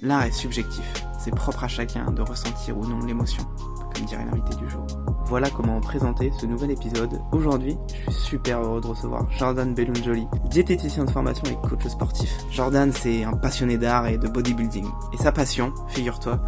L'art est subjectif, c'est propre à chacun de ressentir ou non l'émotion, comme dirait l'invité du jour. Voilà comment présenter ce nouvel épisode. Aujourd'hui, je suis super heureux de recevoir Jordan Bellunjoli, diététicien de formation et coach sportif. Jordan, c'est un passionné d'art et de bodybuilding. Et sa passion, figure-toi,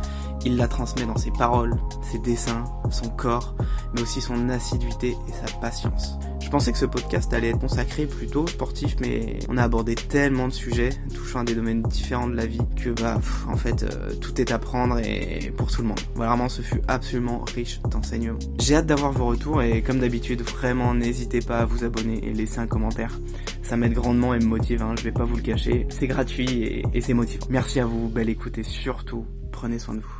il la transmet dans ses paroles, ses dessins, son corps, mais aussi son assiduité et sa patience. Je pensais que ce podcast allait être consacré plutôt sportif, mais on a abordé tellement de sujets touchant à des domaines différents de la vie que bah en fait euh, tout est à prendre et pour tout le monde. Vraiment, ce fut absolument riche d'enseignements. J'ai hâte d'avoir vos retours et comme d'habitude, vraiment n'hésitez pas à vous abonner et laisser un commentaire. Ça m'aide grandement et me motive, hein, je vais pas vous le cacher. C'est gratuit et, et c'est motivant. Merci à vous, belle écoute et surtout, prenez soin de vous.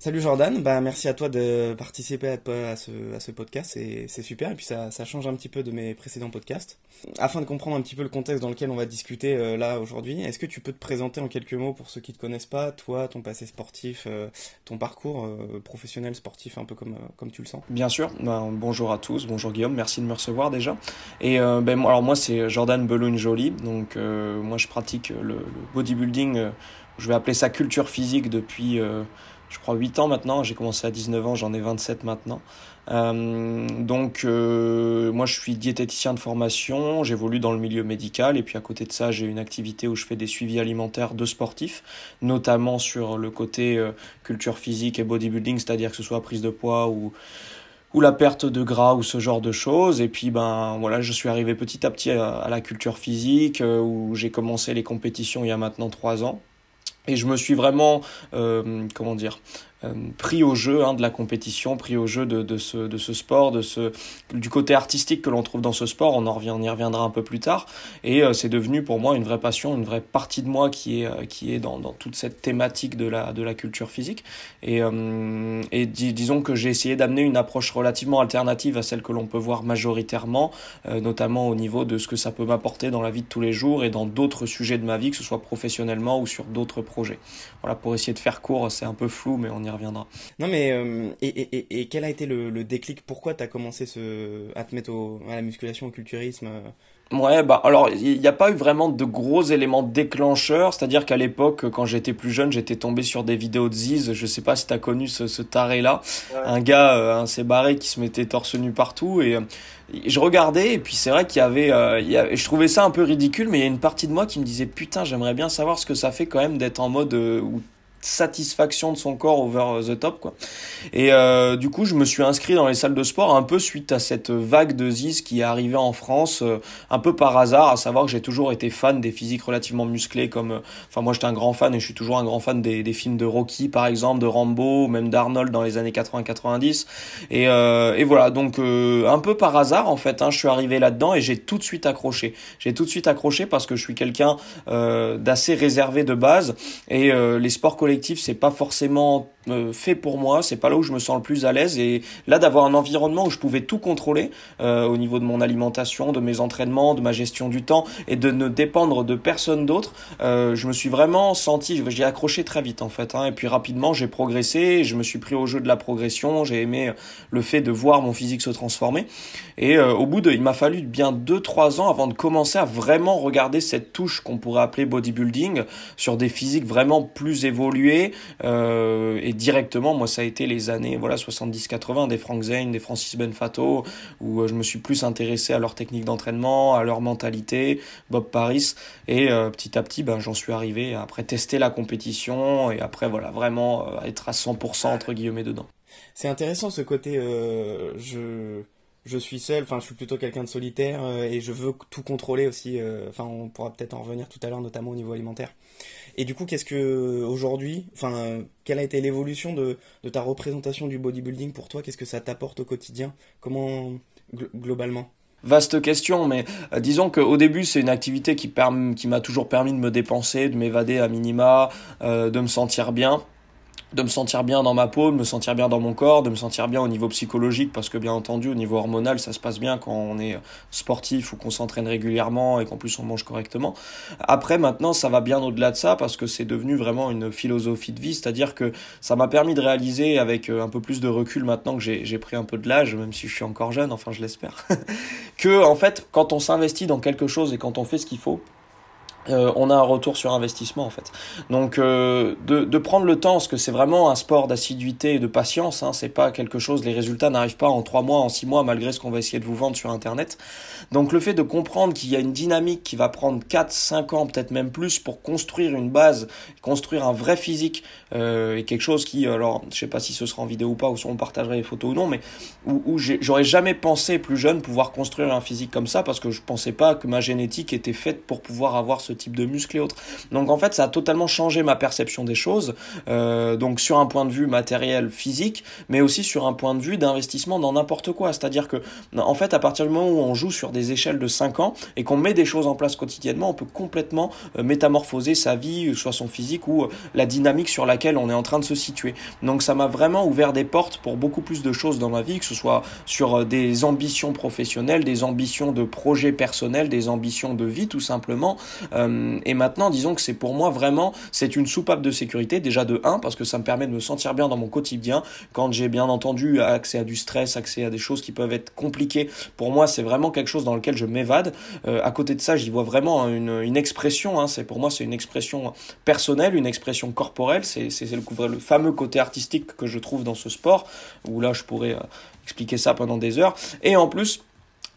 Salut Jordan, bah merci à toi de participer à, ce, à ce podcast, c'est super et puis ça, ça, change un petit peu de mes précédents podcasts. Afin de comprendre un petit peu le contexte dans lequel on va discuter euh, là aujourd'hui, est-ce que tu peux te présenter en quelques mots pour ceux qui te connaissent pas, toi, ton passé sportif, euh, ton parcours euh, professionnel sportif un peu comme, comme tu le sens? Bien sûr, ben, bonjour à tous, bonjour Guillaume, merci de me recevoir déjà. Et ben, alors moi c'est Jordan Beloun-Joly, donc moi je pratique le, le bodybuilding, je vais appeler ça culture physique depuis je crois, 8 ans maintenant. J'ai commencé à 19 ans, j'en ai 27 maintenant. Euh, donc, euh, moi, je suis diététicien de formation, j'évolue dans le milieu médical, et puis à côté de ça, j'ai une activité où je fais des suivis alimentaires de sportifs, notamment sur le côté euh, culture physique et bodybuilding, c'est-à-dire que ce soit prise de poids ou ou la perte de gras ou ce genre de choses et puis ben voilà je suis arrivé petit à petit à, à la culture physique euh, où j'ai commencé les compétitions il y a maintenant trois ans et je me suis vraiment, euh, comment dire, pris au jeu hein, de la compétition, pris au jeu de, de, ce, de ce sport, de ce, du côté artistique que l'on trouve dans ce sport. On, en revient, on y reviendra un peu plus tard. Et euh, c'est devenu pour moi une vraie passion, une vraie partie de moi qui est, euh, qui est dans, dans toute cette thématique de la, de la culture physique. Et, et disons que j'ai essayé d'amener une approche relativement alternative à celle que l'on peut voir majoritairement, notamment au niveau de ce que ça peut m'apporter dans la vie de tous les jours et dans d'autres sujets de ma vie, que ce soit professionnellement ou sur d'autres projets. Voilà, pour essayer de faire court, c'est un peu flou, mais on y reviendra. Non, mais euh, et, et, et, quel a été le, le déclic? Pourquoi tu as commencé ce, à te mettre au, à la musculation, au culturisme? Euh? Ouais, bah alors il n'y a pas eu vraiment de gros éléments déclencheurs, c'est-à-dire qu'à l'époque, quand j'étais plus jeune, j'étais tombé sur des vidéos de Ziz, je sais pas si t'as connu ce, ce taré-là, un gars, euh, un s'est barré qui se mettait torse nu partout et je regardais et puis c'est vrai qu'il y avait, il y avait, je trouvais ça un peu ridicule, mais il y a une partie de moi qui me disait putain, j'aimerais bien savoir ce que ça fait quand même d'être en mode où satisfaction de son corps over the top quoi. Et euh, du coup, je me suis inscrit dans les salles de sport un peu suite à cette vague de Ziz qui est arrivée en France euh, un peu par hasard, à savoir que j'ai toujours été fan des physiques relativement musclés comme euh, enfin moi j'étais un grand fan et je suis toujours un grand fan des, des films de Rocky par exemple, de Rambo, même d'Arnold dans les années 80-90 et et voilà, donc un peu par hasard en fait, hein, je suis arrivé là-dedans et j'ai tout de suite accroché. J'ai tout de suite accroché parce que je suis quelqu'un d'assez réservé de base et les sports collectif, c'est pas forcément euh, fait pour moi, c'est pas là où je me sens le plus à l'aise. Et là d'avoir un environnement où je pouvais tout contrôler euh, au niveau de mon alimentation, de mes entraînements, de ma gestion du temps et de ne dépendre de personne d'autre, euh, je me suis vraiment senti, j'ai accroché très vite en fait hein, et puis rapidement j'ai progressé, je me suis pris au jeu de la progression, j'ai aimé le fait de voir mon physique se transformer. Et au bout de, il m'a fallu bien 2-3 ans avant de commencer à vraiment regarder cette touche qu'on pourrait appeler bodybuilding sur des physiques vraiment plus évoluées et directement, moi, ça a été les années voilà 70-80 des Frank Zane, des Francis Benfato, où euh, je me suis plus intéressé à leur technique d'entraînement, à leur mentalité, Bob Paris, et euh, petit à petit, ben, j'en suis arrivé après tester la compétition et après voilà vraiment euh, être à 100% entre guillemets dedans. C'est intéressant ce côté, je je suis seul, enfin je suis plutôt quelqu'un de solitaire et je veux tout contrôler aussi. Enfin, on pourra peut-être en revenir tout à l'heure, notamment au niveau alimentaire. Et du coup, qu'est-ce que aujourd'hui, enfin, quelle a été l'évolution de, ta représentation du bodybuilding pour toi? Qu'est-ce que ça t'apporte au quotidien? Comment globalement? Vaste question, mais euh, disons qu'au début c'est une activité qui, qui m'a toujours permis de me dépenser, de m'évader à minima, euh, de me sentir bien. De me sentir bien dans ma peau, de me sentir bien dans mon corps, de me sentir bien au niveau psychologique, parce que bien entendu, au niveau hormonal, ça se passe bien quand on est sportif ou qu'on s'entraîne régulièrement et qu'en plus on mange correctement. Après, maintenant, ça va bien au-delà de ça, parce que c'est devenu vraiment une philosophie de vie, c'est-à-dire que ça m'a permis de réaliser avec euh, un peu plus de recul maintenant que j'ai pris un peu de l'âge, même si je suis encore jeune, enfin je l'espère, que en fait, quand on s'investit dans quelque chose et quand on fait ce qu'il faut, euh, on a un retour sur investissement en fait. Donc euh, de, de, prendre le temps, parce que c'est vraiment un sport d'assiduité et de patience, hein, c'est pas quelque chose, les résultats n'arrivent pas en trois mois, en six mois, malgré ce qu'on va essayer de vous vendre sur Internet. Donc le fait de comprendre qu'il y a une dynamique qui va prendre 4, 5 ans, peut-être même plus, pour construire une base, construire un vrai physique, euh, et quelque chose qui, alors je sais pas si ce sera en vidéo ou pas, ou si on partagerait les photos ou non, mais où, où j'aurais jamais pensé plus jeune pouvoir construire un physique comme ça, parce que je pensais pas que ma génétique était faite pour pouvoir avoir ce type de muscles et autres. Donc en fait, ça a totalement changé ma perception des choses, euh, donc sur un point de vue matériel, physique, mais aussi sur un point de vue d'investissement dans n'importe quoi. C'est-à-dire que, en fait, à partir du moment où on joue sur des échelles de 5 ans et qu'on met des choses en place quotidiennement, on peut complètement euh, métamorphoser sa vie, soit son physique ou euh, la dynamique sur laquelle on est en train de se situer. Donc ça m'a vraiment ouvert des portes pour beaucoup plus de choses dans ma vie, que ce soit sur des ambitions professionnelles, des ambitions de projets personnels, des ambitions de vie tout simplement. Euh, et maintenant, disons que c'est pour moi vraiment, c'est une soupape de sécurité, déjà de 1, parce que ça me permet de me sentir bien dans mon quotidien. Quand j'ai bien entendu accès à du stress, accès à des choses qui peuvent être compliquées, pour moi, c'est vraiment quelque chose dans lequel je m'évade. Euh, à côté de ça, j'y vois vraiment une, expression, hein, c'est pour moi, c'est une expression personnelle, une expression corporelle, c'est le, le fameux côté artistique que je trouve dans ce sport, où là, je pourrais euh, expliquer ça pendant des heures. Et en plus,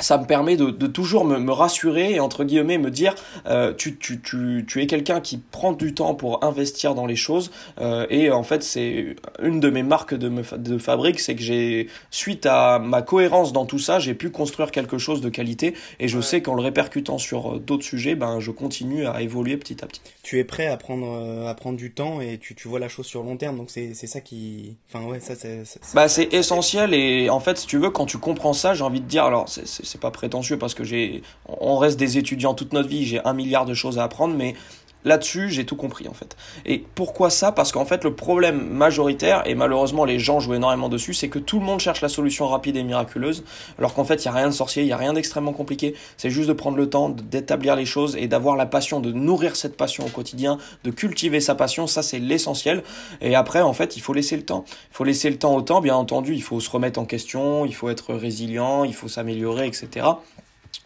ça me permet de, de toujours me, me, rassurer et entre guillemets me dire euh, tu, tu, tu, tu es quelqu'un qui prend du temps pour investir dans les choses euh, et en fait c'est une de mes marques de, me, de fabrique c'est que j'ai suite à ma cohérence dans tout ça j'ai pu construire quelque chose de qualité et je sais qu'en le répercutant sur euh, d'autres sujets ben je continue à évoluer petit à petit. Tu es prêt à prendre euh, à prendre du temps et tu, tu vois la chose sur long terme donc c'est ça qui enfin ouais ça c'est bah c'est essentiel et en fait si tu veux quand tu comprends ça j'ai envie de dire alors c'est c'est pas prétentieux parce que j'ai, on reste des étudiants toute notre vie, j'ai un milliard de choses à apprendre, mais Là-dessus, j'ai tout compris en fait. Et pourquoi ça? Parce qu'en fait, le problème majoritaire, et malheureusement les gens jouent énormément dessus, c'est que tout le monde cherche la solution rapide et miraculeuse, alors qu'en fait, il n'y a rien de sorcier, il n'y a rien d'extrêmement compliqué. C'est juste de prendre le temps d'établir les choses et d'avoir la passion, de nourrir cette passion au quotidien, de cultiver sa passion, ça c'est l'essentiel. Et après, en fait, il faut laisser le temps. Il faut laisser le temps au temps, bien entendu, il faut se remettre en question, il faut être résilient, il faut s'améliorer, etc.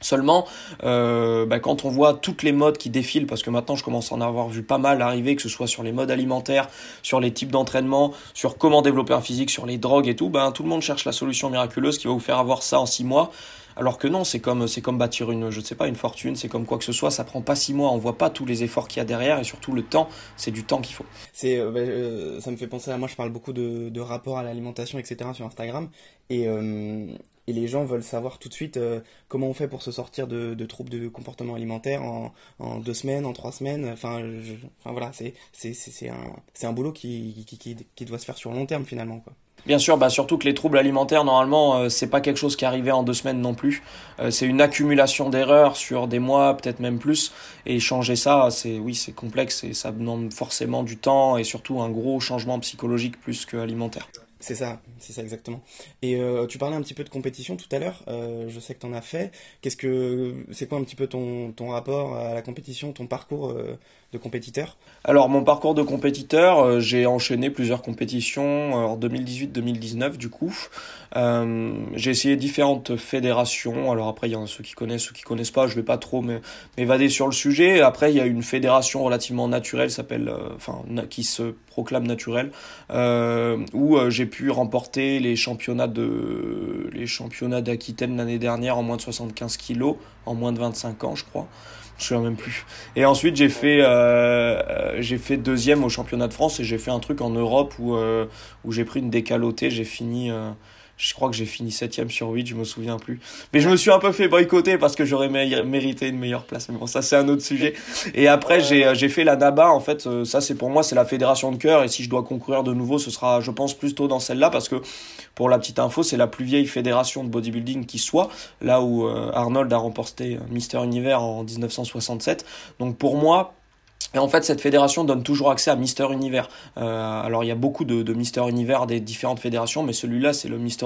Seulement, euh, bah, quand on voit toutes les modes qui défilent, parce que maintenant je commence à en avoir vu pas mal arriver, que ce soit sur les modes alimentaires, sur les types d'entraînement, sur comment développer un physique, sur les drogues et tout, ben tout le monde cherche la solution miraculeuse qui va vous faire avoir ça en six mois. Alors que non, c'est comme c'est comme bâtir une, je sais pas, une fortune, c'est comme quoi que ce soit, ça prend pas six mois, on voit pas tous les efforts qu'il y a derrière et surtout le temps, c'est du temps qu'il faut. C'est, euh, bah, euh, ça me fait penser à moi, je parle beaucoup de, de rapport à l'alimentation, etc. sur Instagram et euh, et les gens veulent savoir tout de suite euh, comment on fait pour se sortir de, de troubles de comportement alimentaire en, en, deux semaines, en trois semaines. Enfin, je, enfin voilà, c'est un un boulot qui, qui, qui, qui doit se faire sur long terme finalement quoi. Bien sûr, bah surtout que les troubles alimentaires, normalement, euh, c'est pas quelque chose qui arrivait en deux semaines non plus. Euh, c'est une accumulation d'erreurs sur des mois, peut-être même plus. Et changer ça, c'est oui, c'est complexe et ça demande forcément du temps et surtout un gros changement psychologique plus que alimentaire. C'est ça, c'est ça exactement. Et euh, tu parlais un petit peu de compétition tout à l'heure. Euh, je sais que tu en as fait. Qu'est-ce que c'est quoi un petit peu ton, rapport à la compétition, ton parcours euh, de compétiteur Alors mon parcours de compétiteur, euh, j'ai enchaîné plusieurs compétitions en 2018-2019 du coup. Euh, j'ai essayé différentes fédérations. Alors après il y en a ceux qui connaissent, ceux qui connaissent pas. Je vais pas trop m'évader sur le sujet. Après il y a une fédération relativement naturelle, s'appelle, enfin qui se proclame naturelle, où j'ai pu remporter les championnats de les championnats d'Aquitaine l'année dernière en moins de 75 kilos, en moins de 25 ans, je crois. Je me souviens même plus. Et ensuite, j'ai fait, euh, j'ai fait deuxième au championnat de France et j'ai fait un truc en Europe où, euh, où j'ai pris une décalotée. J'ai fini, euh, je crois que j'ai fini septième sur 8, je me souviens plus. Mais je me suis un peu fait boycotter parce que j'aurais mérité une meilleure place. Mais bon, ça c'est un autre sujet. Et après j'ai j'ai fait la NABA en fait, euh, ça c'est pour moi c'est la fédération de cœur et si je dois concourir de nouveau, ce sera je pense plutôt dans celle-là parce que pour la petite info, c'est la plus vieille fédération de bodybuilding qui soit, là où euh, Arnold a remporté Mister Univers en 1967. Donc pour moi, Et en fait, cette fédération donne toujours accès à Mister Univers. Euh, alors, il y a beaucoup de, de Mister Univers des différentes fédérations, mais celui-là, c'est le Mister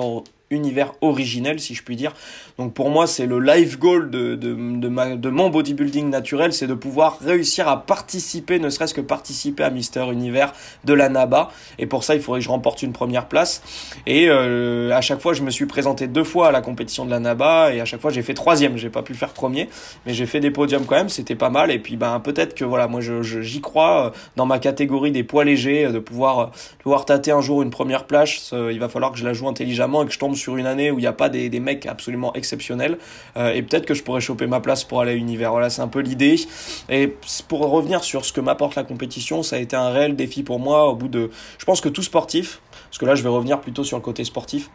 univers originel, si je puis dire. Donc pour moi, c'est le life goal de, de, de, ma, de mon bodybuilding naturel, c'est de pouvoir réussir à participer, ne serait-ce que participer à Mister Univers de la NABA. Et pour ça, il faudrait que je remporte une première place. Et euh, à chaque fois, je me suis présenté deux fois à la compétition de la NABA et à chaque fois, j'ai fait troisième. J'ai pas pu faire premier, mais j'ai fait des podiums quand même. C'était pas mal. Et puis, ben peut-être que voilà, moi, je, j'y crois euh, dans ma catégorie des poids légers, euh, de pouvoir pouvoir tâter un jour une première place. Il va falloir que je la joue intelligemment et que je tombe sur une année où il n'y a pas des, mecs absolument exceptionnels. Euh, et peut-être que je pourrais choper ma place pour aller à l'univers. Voilà, c'est un peu l'idée. Et pour revenir sur ce que m'apporte la compétition, ça a été un réel défi pour moi au bout de... Je pense que tout sportif, parce que là je vais revenir plutôt sur le côté sportif,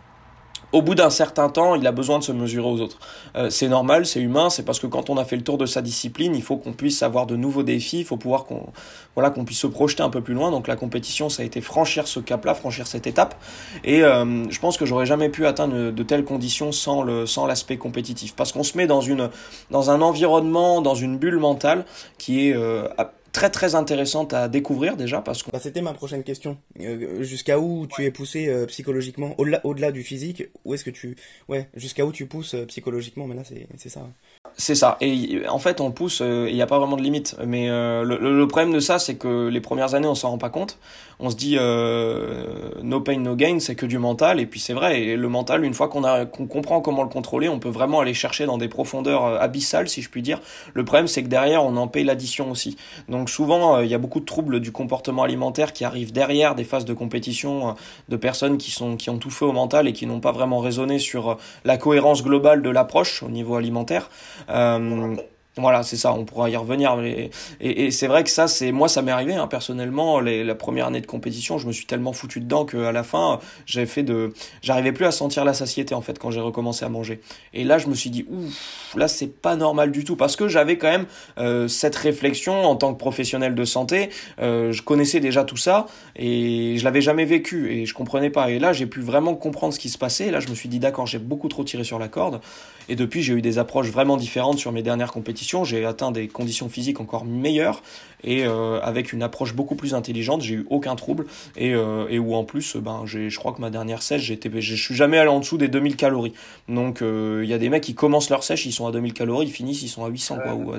au bout d'un certain temps, il a besoin de se mesurer aux autres. Euh, c'est normal, c'est humain, c'est parce que quand on a fait le tour de sa discipline, il faut qu'on puisse avoir de nouveaux défis, il faut pouvoir qu'on voilà, qu'on puisse se projeter un peu plus loin. Donc la compétition, ça a été franchir ce cap-là, franchir cette étape. Et euh, je pense que j'aurais jamais pu atteindre de telles conditions sans l'aspect compétitif, parce qu'on se met dans un environnement, dans une bulle mentale qui est euh, très très intéressante à découvrir déjà parce que bah, c'était ma prochaine question euh, jusqu'à où tu es poussé euh, psychologiquement? Au-delà au-delà du physique où est-ce que tu ouais jusqu'à où tu pousses euh, psychologiquement? Mais là c'est c'est ça c'est ça. Et en fait, on pousse, il n'y a pas vraiment de limite. Mais le, le, problème de ça, c'est que les premières années, on s'en rend pas compte. On se dit no pain, no gain, c'est que du mental. Et puis c'est vrai, et le mental, une fois qu'on a qu'on comprend comment le contrôler, on peut vraiment aller chercher dans des profondeurs abyssales, si je puis dire. Le problème, c'est que derrière, on en paye l'addition aussi. Donc souvent, il y a beaucoup de troubles du comportement alimentaire qui arrivent derrière des phases de compétition de personnes qui sont qui ont tout fait au mental et qui n'ont pas vraiment raisonné sur la cohérence globale de l'approche au niveau alimentaire. Euh, voilà, c'est ça, on pourra y revenir. Mais... Et, et c'est vrai que ça, c'est moi, ça m'est arrivé hein, personnellement. Les, la première année de compétition, je me suis tellement foutu dedans qu'à la fin, j'avais fait de, j'arrivais plus à sentir la satiété en fait quand j'ai recommencé à manger. Et là, je me suis dit, ouf, là, c'est pas normal du tout parce que j'avais quand même euh, cette réflexion en tant que professionnel de santé. Euh, je connaissais déjà tout ça et je l'avais jamais vécu et je comprenais pas. Et là, j'ai pu vraiment comprendre ce qui se passait. Et là, je me suis dit, d'accord, j'ai beaucoup trop tiré sur la corde. Et depuis, j'ai eu des approches vraiment différentes sur mes dernières compétitions. J'ai atteint des conditions physiques encore meilleures et euh, avec une approche beaucoup plus intelligente. J'ai eu aucun trouble et, euh, et où en plus, ben, j'ai, je crois que ma dernière sèche, j'étais, je suis jamais allé en dessous des 2000 calories. Donc, euh, il y a des mecs qui commencent leur sèche, ils sont à 2000 calories, ils finissent, ils sont à 800 quoi.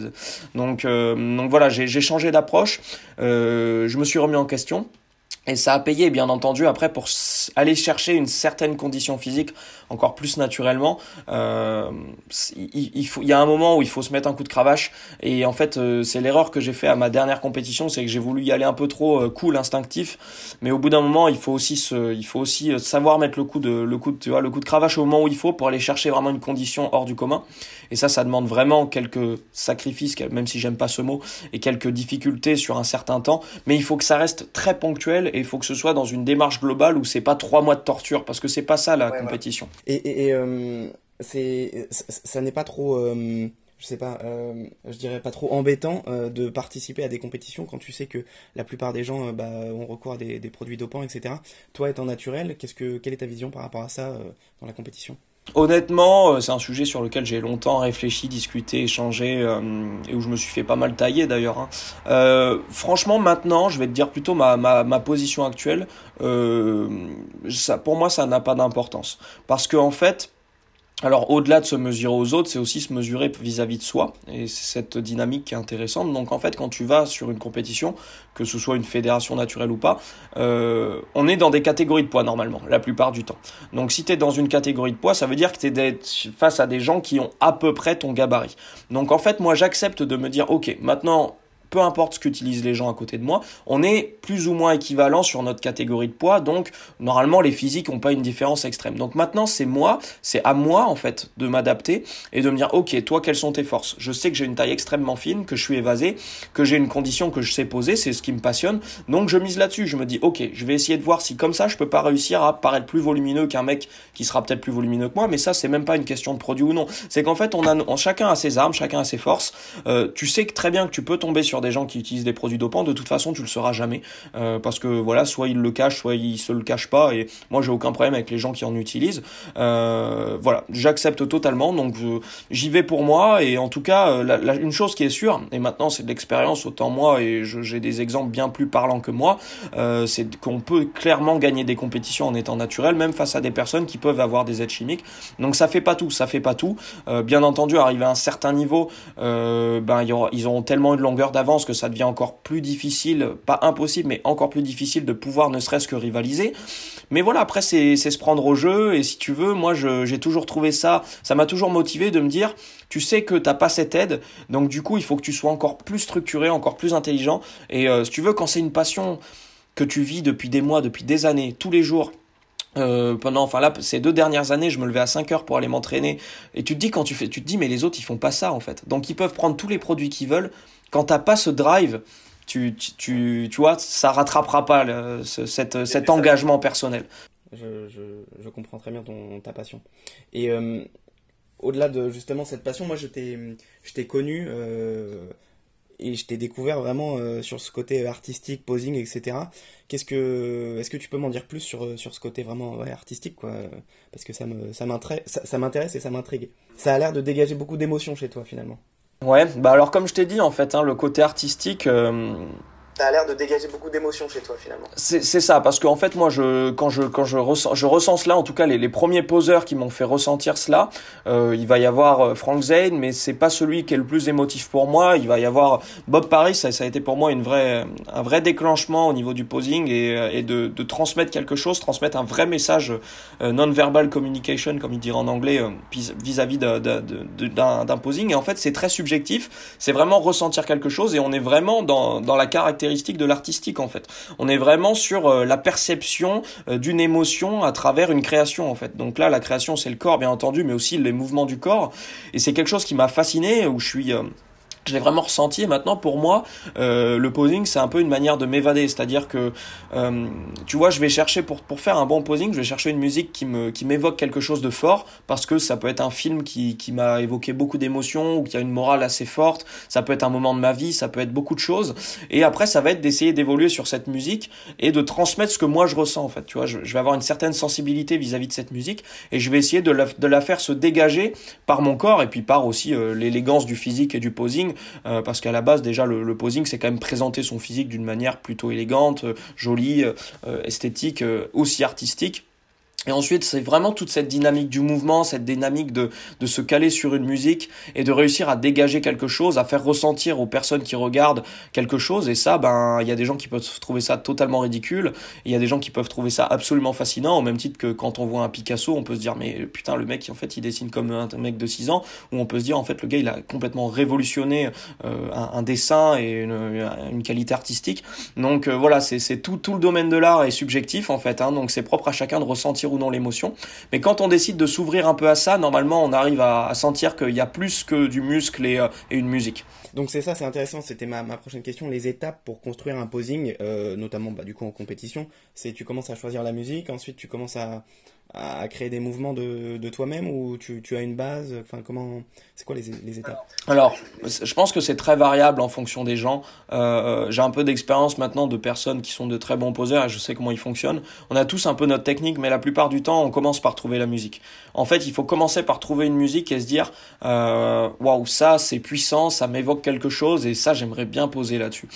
donc, donc voilà, j'ai, j'ai changé d'approche. je me suis remis en question. Et ça a payé, bien entendu, après pour aller chercher une certaine condition physique encore plus naturellement. Euh, il, il, faut, il y a un moment où il faut se mettre un coup de cravache. Et en fait, euh, c'est l'erreur que j'ai fait à ma dernière compétition, c'est que j'ai voulu y aller un peu trop euh, cool, instinctif. Mais au bout d'un moment, il faut aussi il faut aussi savoir mettre le coup de, le coup de, tu vois, le coup de cravache au moment où il faut pour aller chercher vraiment une condition hors du commun. Et ça, ça demande vraiment quelques sacrifices, même si j'aime pas ce mot, et quelques difficultés sur un certain temps. Mais il faut que ça reste très ponctuel et il faut que ce soit dans une démarche globale où c'est pas trois mois de torture parce que c'est pas ça la compétition. Et, et, euh, c'est ça n'est pas trop euh, je sais pas, euh, je dirais pas trop embêtant euh, de participer à des compétitions quand tu sais que la plupart des gens euh, bah, ont recours à des, des, produits dopants, etc. Toi, étant naturel, qu'est-ce que, quelle est ta vision par rapport à ça dans la compétition? Honnêtement, euh, c'est un sujet sur lequel j'ai longtemps réfléchi, discuté, échangé, euh, et où je me suis fait pas mal tailler d'ailleurs. Hein. Euh, franchement, maintenant, je vais te dire plutôt ma, position actuelle. Pour moi, ça n'a pas d'importance. Parce que en fait, alors au-delà de se mesurer aux autres, c'est aussi se mesurer vis-à-vis de soi, et c'est cette dynamique qui est intéressante. Donc en fait, quand tu vas sur une compétition, que ce soit une fédération naturelle ou pas, euh, on est dans des catégories de poids normalement, la plupart du temps. Donc si tu es dans une catégorie de poids, ça veut dire que tu face à des gens qui ont à peu près ton gabarit. Donc en fait, moi j'accepte de me dire, ok, maintenant peu importe ce qu'utilisent les gens à côté de moi, on est plus ou moins équivalent sur notre catégorie de poids, donc normalement les physiques n'ont pas une différence extrême. Donc maintenant c'est moi, c'est à moi en fait de m'adapter et de me dire ok toi quelles sont tes forces? Je sais que j'ai une taille extrêmement fine, que je suis évasé, que j'ai une condition que je sais poser, c'est ce qui me passionne, donc je mise là-dessus, je me dis ok je vais essayer de voir si comme ça je peux pas réussir à paraître plus volumineux qu'un mec qui sera peut-être plus volumineux que moi, mais ça c'est même pas une question de produit ou non, c'est qu'en fait on a chacun a ses armes, chacun a ses forces, euh, tu sais très bien que tu peux tomber sur des gens qui utilisent des produits dopants, de toute façon, tu le sauras jamais. Euh, parce que voilà, soit ils le cachent, soit ils se le cachent pas. Et moi, j'ai aucun problème avec les gens qui en utilisent. Euh, voilà, j'accepte totalement. Donc, j'y vais pour moi. Et en tout cas, la, une chose qui est sûre, et maintenant c'est de l'expérience, autant moi, et j'ai des exemples bien plus parlants que moi, euh, c'est qu'on peut clairement gagner des compétitions en étant naturel, même face à des personnes qui peuvent avoir des aides chimiques. Donc, ça fait pas tout. Ça fait pas tout. Euh, bien entendu, arriver à un certain niveau, euh, ben, ils auront tellement une longueur d'avance que ça devient encore plus difficile, pas impossible, mais encore plus difficile de pouvoir ne serait-ce que rivaliser. Mais voilà, après, c'est se prendre au jeu. Et si tu veux, moi, j'ai toujours trouvé ça, ça m'a toujours motivé de me dire, tu sais que t'as pas cette aide, donc du coup, il faut que tu sois encore plus structuré, encore plus intelligent. Et euh, si tu veux, quand c'est une passion que tu vis depuis des mois, depuis des années, tous les jours, euh, pendant enfin là ces deux dernières années je me levais à 5 heures pour aller m'entraîner et tu te dis quand tu fais tu te dis mais les autres ils font pas ça en fait donc ils peuvent prendre tous les produits qu'ils veulent quand t'as pas ce drive tu, tu, tu, vois ça rattrapera pas cette, cet engagement personnel je, je, je, comprends très bien ton, ta passion et euh, au-delà de justement cette passion moi je t'ai connu euh, et je t'ai découvert vraiment euh, sur ce côté artistique, posing, etc. Qu'est-ce que, est-ce que tu peux m'en dire plus sur, sur ce côté vraiment artistique, quoi? Parce que ça me, ça, m'intéresse et ça m'intrigue. Ça a l'air de dégager beaucoup d'émotions chez toi finalement. Ouais, bah alors comme je t'ai dit en fait, hein, le côté artistique. Euh, a l'air de dégager beaucoup d'émotions chez toi finalement. C'est ça, parce qu'en fait moi je quand je quand je ressens je ressens cela, en tout cas les, les premiers poseurs qui m'ont fait ressentir cela, euh, il va y avoir euh, Frank Zane, mais c'est pas celui qui est le plus émotif pour moi. Il va y avoir Bob Paris, ça, ça a été pour moi une vraie un vrai déclenchement au niveau du posing et, euh, et de, de transmettre quelque chose, transmettre un vrai message euh, non-verbal communication comme il dirait en anglais vis-à-vis d'un posing. Et en fait c'est très subjectif, c'est vraiment ressentir quelque chose et on est vraiment dans dans la caractéristique de l'artistique en fait. On est vraiment sur euh, la perception euh, d'une émotion à travers une création en fait. Donc là, la création c'est le corps bien entendu, mais aussi les mouvements du corps. Et c'est quelque chose qui m'a fasciné, où je suis euh, je l'ai vraiment ressenti. Et maintenant pour moi euh, le posing c'est un peu une manière de m'évader. C'est à dire que euh, tu vois je vais chercher pour pour faire un bon posing je vais chercher une musique qui me qui m'évoque quelque chose de fort parce que ça peut être un film qui qui m'a évoqué beaucoup d'émotions ou qui a une morale assez forte. Ça peut être un moment de ma vie ça peut être beaucoup de choses. Et après ça va être d'essayer d'évoluer sur cette musique et de transmettre ce que moi je ressens en fait. Tu vois je, je vais avoir une certaine sensibilité vis-à-vis de cette musique et je vais essayer de la, de la faire se dégager par mon corps et puis par aussi euh, l'élégance du physique et du posing euh, parce qu'à la base déjà le, posing c'est quand même présenter son physique d'une manière plutôt élégante, euh, jolie, euh, esthétique, aussi artistique. Et ensuite, c'est vraiment toute cette dynamique du mouvement, cette dynamique de, de se caler sur une musique et de réussir à dégager quelque chose, à faire ressentir aux personnes qui regardent quelque chose. Et ça, ben, il y a des gens qui peuvent trouver ça totalement ridicule. Il y a des gens qui peuvent trouver ça absolument fascinant, au même titre que quand on voit un Picasso, on peut se dire, mais putain, le mec, en fait, il dessine comme un mec de 6 ans, ou on peut se dire, en fait, le gars, il a complètement révolutionné euh, un, dessin et une, qualité artistique. Donc euh, voilà, c'est tout, tout le domaine de l'art est subjectif, en fait. Hein, donc c'est propre à chacun de ressentir ou non l'émotion. Mais quand on décide de s'ouvrir un peu à ça, normalement, on arrive à, sentir qu'il y a plus que du muscle et, euh, une musique. Donc c'est ça, c'est intéressant. C'était ma, prochaine question. Les étapes pour construire un posing, euh, notamment bah, du coup en compétition, c'est tu commences à choisir la musique, ensuite tu commences à, à créer des mouvements de, de toi-même ou tu, tu, as une base Enfin, comment C'est quoi les, les, étapes? Alors, je pense que c'est très variable en fonction des gens. Euh, J'ai un peu d'expérience maintenant de personnes qui sont de très bons poseurs et je sais comment ils fonctionnent. On a tous un peu notre technique, mais la plupart du temps, on commence par trouver la musique. En fait, il faut commencer par trouver une musique et se dire euh, waouh, ça c'est puissant, ça m'évoque quelque chose et ça j'aimerais bien poser là-dessus.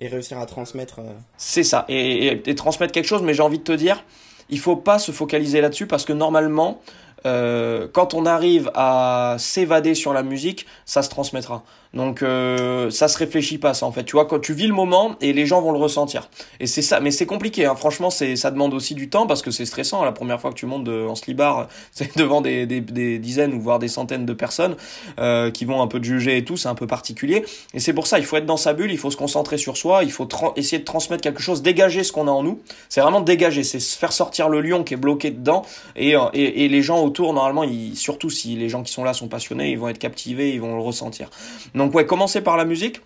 Et réussir à transmettre. Euh, c'est ça, et, et, et transmettre quelque chose. Mais j'ai envie de te dire il faut pas se focaliser là-dessus parce que normalement, euh, quand on arrive à s'évader sur la musique, ça se transmettra. Donc euh, ça se réfléchit pas ça en fait. Tu vois quand tu vis le moment et les gens vont le ressentir. Et c'est ça, mais c'est compliqué. Hein. Franchement, c'est ça demande aussi du temps parce que c'est stressant. La première fois que tu montes de, en slibar, c'est devant des, des, des, dizaines ou voire des centaines de personnes euh, qui vont un peu te juger et tout. C'est un peu particulier. Et c'est pour ça, il faut être dans sa bulle, il faut se concentrer sur soi, il faut essayer de transmettre quelque chose, dégager ce qu'on a en nous. C'est vraiment dégager, c'est faire sortir le lion qui est bloqué dedans. Et, euh, et, et les gens autour, normalement, ils, surtout si les gens qui sont là sont passionnés, ils vont être captivés, ils vont le ressentir. Ouais, commencer par la musique.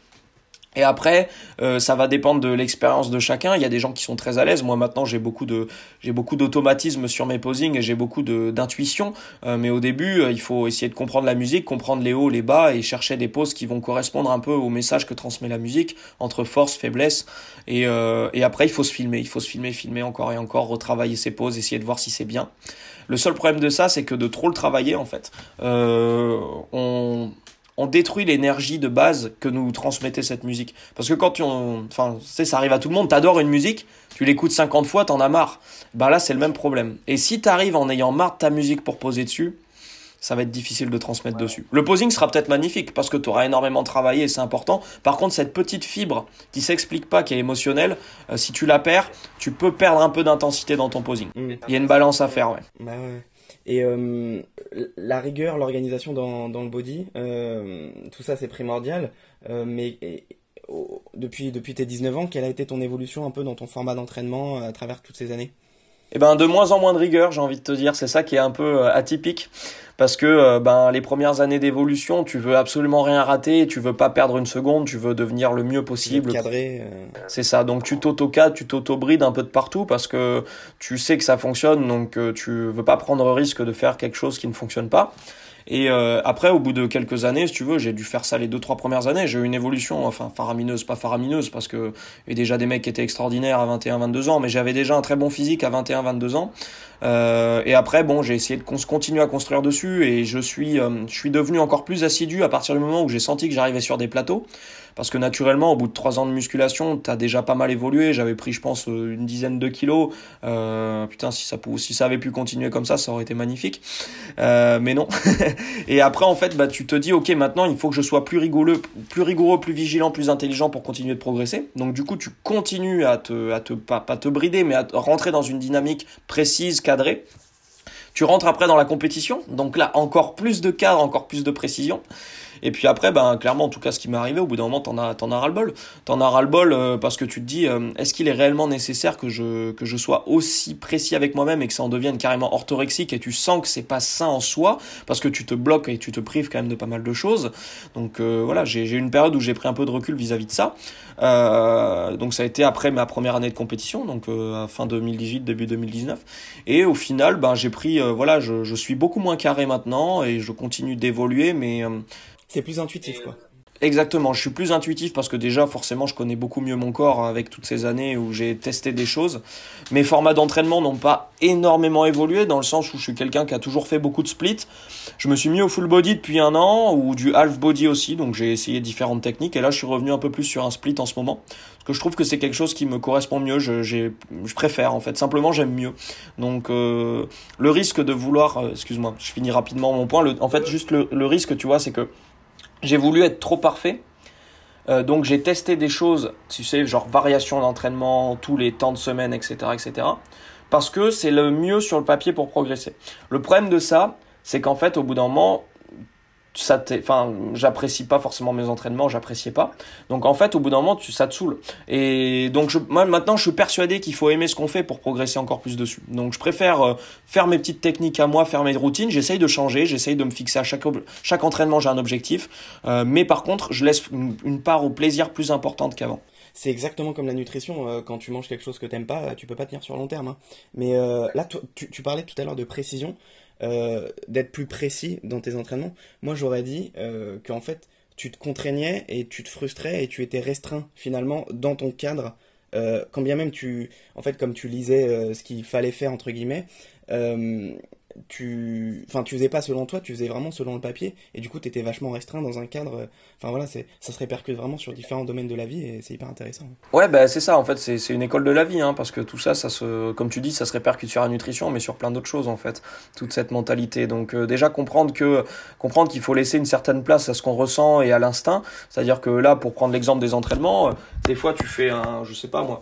Et après, euh, ça va dépendre de l'expérience de chacun. Il y a des gens qui sont très à l'aise. Moi maintenant, j'ai beaucoup de j'ai beaucoup d'automatisme sur mes posings et j'ai beaucoup de d'intuition. Euh, mais au début, euh, il faut essayer de comprendre la musique, comprendre les hauts, les bas et chercher des poses qui vont correspondre un peu au message que transmet la musique entre force, faiblesse. Et et après, il faut se filmer, il faut se filmer, filmer encore et encore, retravailler ses poses, essayer de voir si c'est bien. Le seul problème de ça, c'est que de trop le travailler en fait, on on détruit l'énergie de base que nous transmettait cette musique. Parce que quand tu, enfin, ça arrive à tout le monde, t'adores une musique, tu l'écoutes 50 fois, t'en as marre. Ben là, c'est le même problème. Et si t'arrives en ayant marre de ta musique pour poser dessus, ça va être difficile de transmettre dessus. Le posing sera peut-être magnifique parce que tu auras énormément travaillé et c'est important. Par contre, cette petite fibre qui s'explique pas, qui est émotionnelle, euh, si tu la perds, tu peux perdre un peu d'intensité dans ton posing. Mmh. Il y a une balance à faire, ouais. Bah ouais. Et euh, la rigueur, l'organisation dans, dans, le body, euh, tout ça c'est primordial. Euh, mais depuis, depuis tes 19 ans, quelle a été ton évolution un peu dans ton format d'entraînement à travers toutes ces années? Eh ben, de moins en moins de rigueur, j'ai envie de te dire. C'est ça qui est un peu atypique parce que euh, ben les premières années d'évolution, tu veux absolument rien rater, tu veux pas perdre une seconde, tu veux devenir le mieux possible. Cadré. Euh. C'est ça. Donc tu t'auto-cadres, tu t'auto-brides un peu de partout parce que tu sais que ça fonctionne, donc euh, tu veux pas prendre le risque de faire quelque chose qui ne fonctionne pas. Et euh, après, au bout de quelques années, si tu veux, j'ai dû faire ça les deux trois premières années. J'ai eu une évolution, enfin faramineuse, pas faramineuse, parce que il y avait déjà des mecs qui étaient extraordinaires à 21-22 ans, mais j'avais déjà un très bon physique à 21-22 ans. Euh, et après, bon, j'ai essayé de continuer à construire dessus, et je suis, euh, je suis devenu encore plus assidu à partir du moment où j'ai senti que j'arrivais sur des plateaux parce que naturellement, au bout de trois ans de musculation, t'as déjà pas mal évolué. J'avais pris, je pense, euh, une dizaine de kilos. Putain, si ça, si ça avait pu continuer comme ça, ça aurait été magnifique. Mais non. et après, en fait, bah, tu te dis, ok, maintenant, il faut que je sois plus rigoureux, plus rigoureux, plus vigilant, plus intelligent pour continuer de progresser. Donc, du coup, tu continues à te, à te pas te brider, mais à rentrer dans une dynamique précise, Tu rentres après dans la compétition, donc là encore plus de cadre, encore plus de précision. Et puis après, ben, clairement, en tout cas, ce qui m'est arrivé, au bout d'un moment, t'en as, t'en as ras-le-bol. T'en as ras-le-bol euh, parce que tu te dis, euh, est-ce qu'il est réellement nécessaire que je, que je sois aussi précis avec moi-même et que ça en devienne carrément orthorexique et tu sens que c'est pas sain en soi parce que tu te bloques et tu te prives quand même de pas mal de choses. Donc euh, voilà, j'ai, eu une période où j'ai pris un peu de recul vis-à-vis de ça. donc ça a été après ma première année de compétition, donc fin 2018, début 2019. Et au final, ben, j'ai pris, voilà, je, je suis beaucoup moins carré maintenant et je continue d'évoluer, mais plus intuitif, quoi. Exactement, je suis plus intuitif parce que déjà forcément je connais beaucoup mieux mon corps avec toutes ces années où j'ai testé des choses. Mes formats d'entraînement n'ont pas énormément évolué dans le sens où je suis quelqu'un qui a toujours fait beaucoup de splits. Je me suis mis au full body depuis un an ou du half body aussi, donc j'ai essayé différentes techniques et là je suis revenu un peu plus sur un split en ce moment parce que je trouve que c'est quelque chose qui me correspond mieux. Je, je préfère en fait, simplement j'aime mieux. Donc euh, le risque de vouloir, euh, excuse-moi, je finis rapidement mon point. en fait juste le, le risque, tu vois, c'est que j'ai voulu être trop parfait. Euh, donc j'ai testé des choses, tu sais, genre variation d'entraînement, tous les temps de semaine, etc., etc. Parce que c'est le mieux sur le papier pour progresser. Le problème de ça, c'est qu'en fait, au bout d'un moment, ça enfin j'apprécie pas forcément mes entraînements j'appréciais pas donc en fait au bout d'un moment tu ça te saoule et donc je, moi maintenant je suis persuadé qu'il faut aimer ce qu'on fait pour progresser encore plus dessus donc je préfère euh, faire mes petites techniques à moi faire mes routines j'essaye de changer j'essaye de me fixer à chaque chaque entraînement j'ai un objectif euh, mais par contre je laisse une, part au plaisir plus importante qu'avant c'est exactement comme la nutrition. Euh, quand tu manges quelque chose que t'aimes pas, tu peux pas tenir sur long terme. Hein. Mais là, tu, tu, parlais tout à l'heure de précision. Euh, d'être plus précis dans tes entraînements. Moi, j'aurais dit euh, qu'en fait, tu te contraignais et tu te frustrais et tu étais restreint finalement dans ton cadre. Euh, quand bien même tu, en fait, comme tu lisais ce qu'il fallait faire entre guillemets, tu enfin tu faisais pas selon toi tu faisais vraiment selon le papier et du coup tu étais vachement restreint dans un cadre enfin voilà c'est ça se répercute vraiment sur différents domaines de la vie et c'est hyper intéressant. Ouais bah c'est ça en fait c'est une école de la vie hein, parce que tout ça ça se comme tu dis ça se répercute sur la nutrition mais sur plein d'autres choses en fait. Toute cette mentalité. Donc euh, déjà comprendre que comprendre qu'il faut laisser une certaine place à ce qu'on ressent et à l'instinct. C'est à dire que là pour prendre l'exemple des entraînements euh, des fois tu fais un je sais pas moi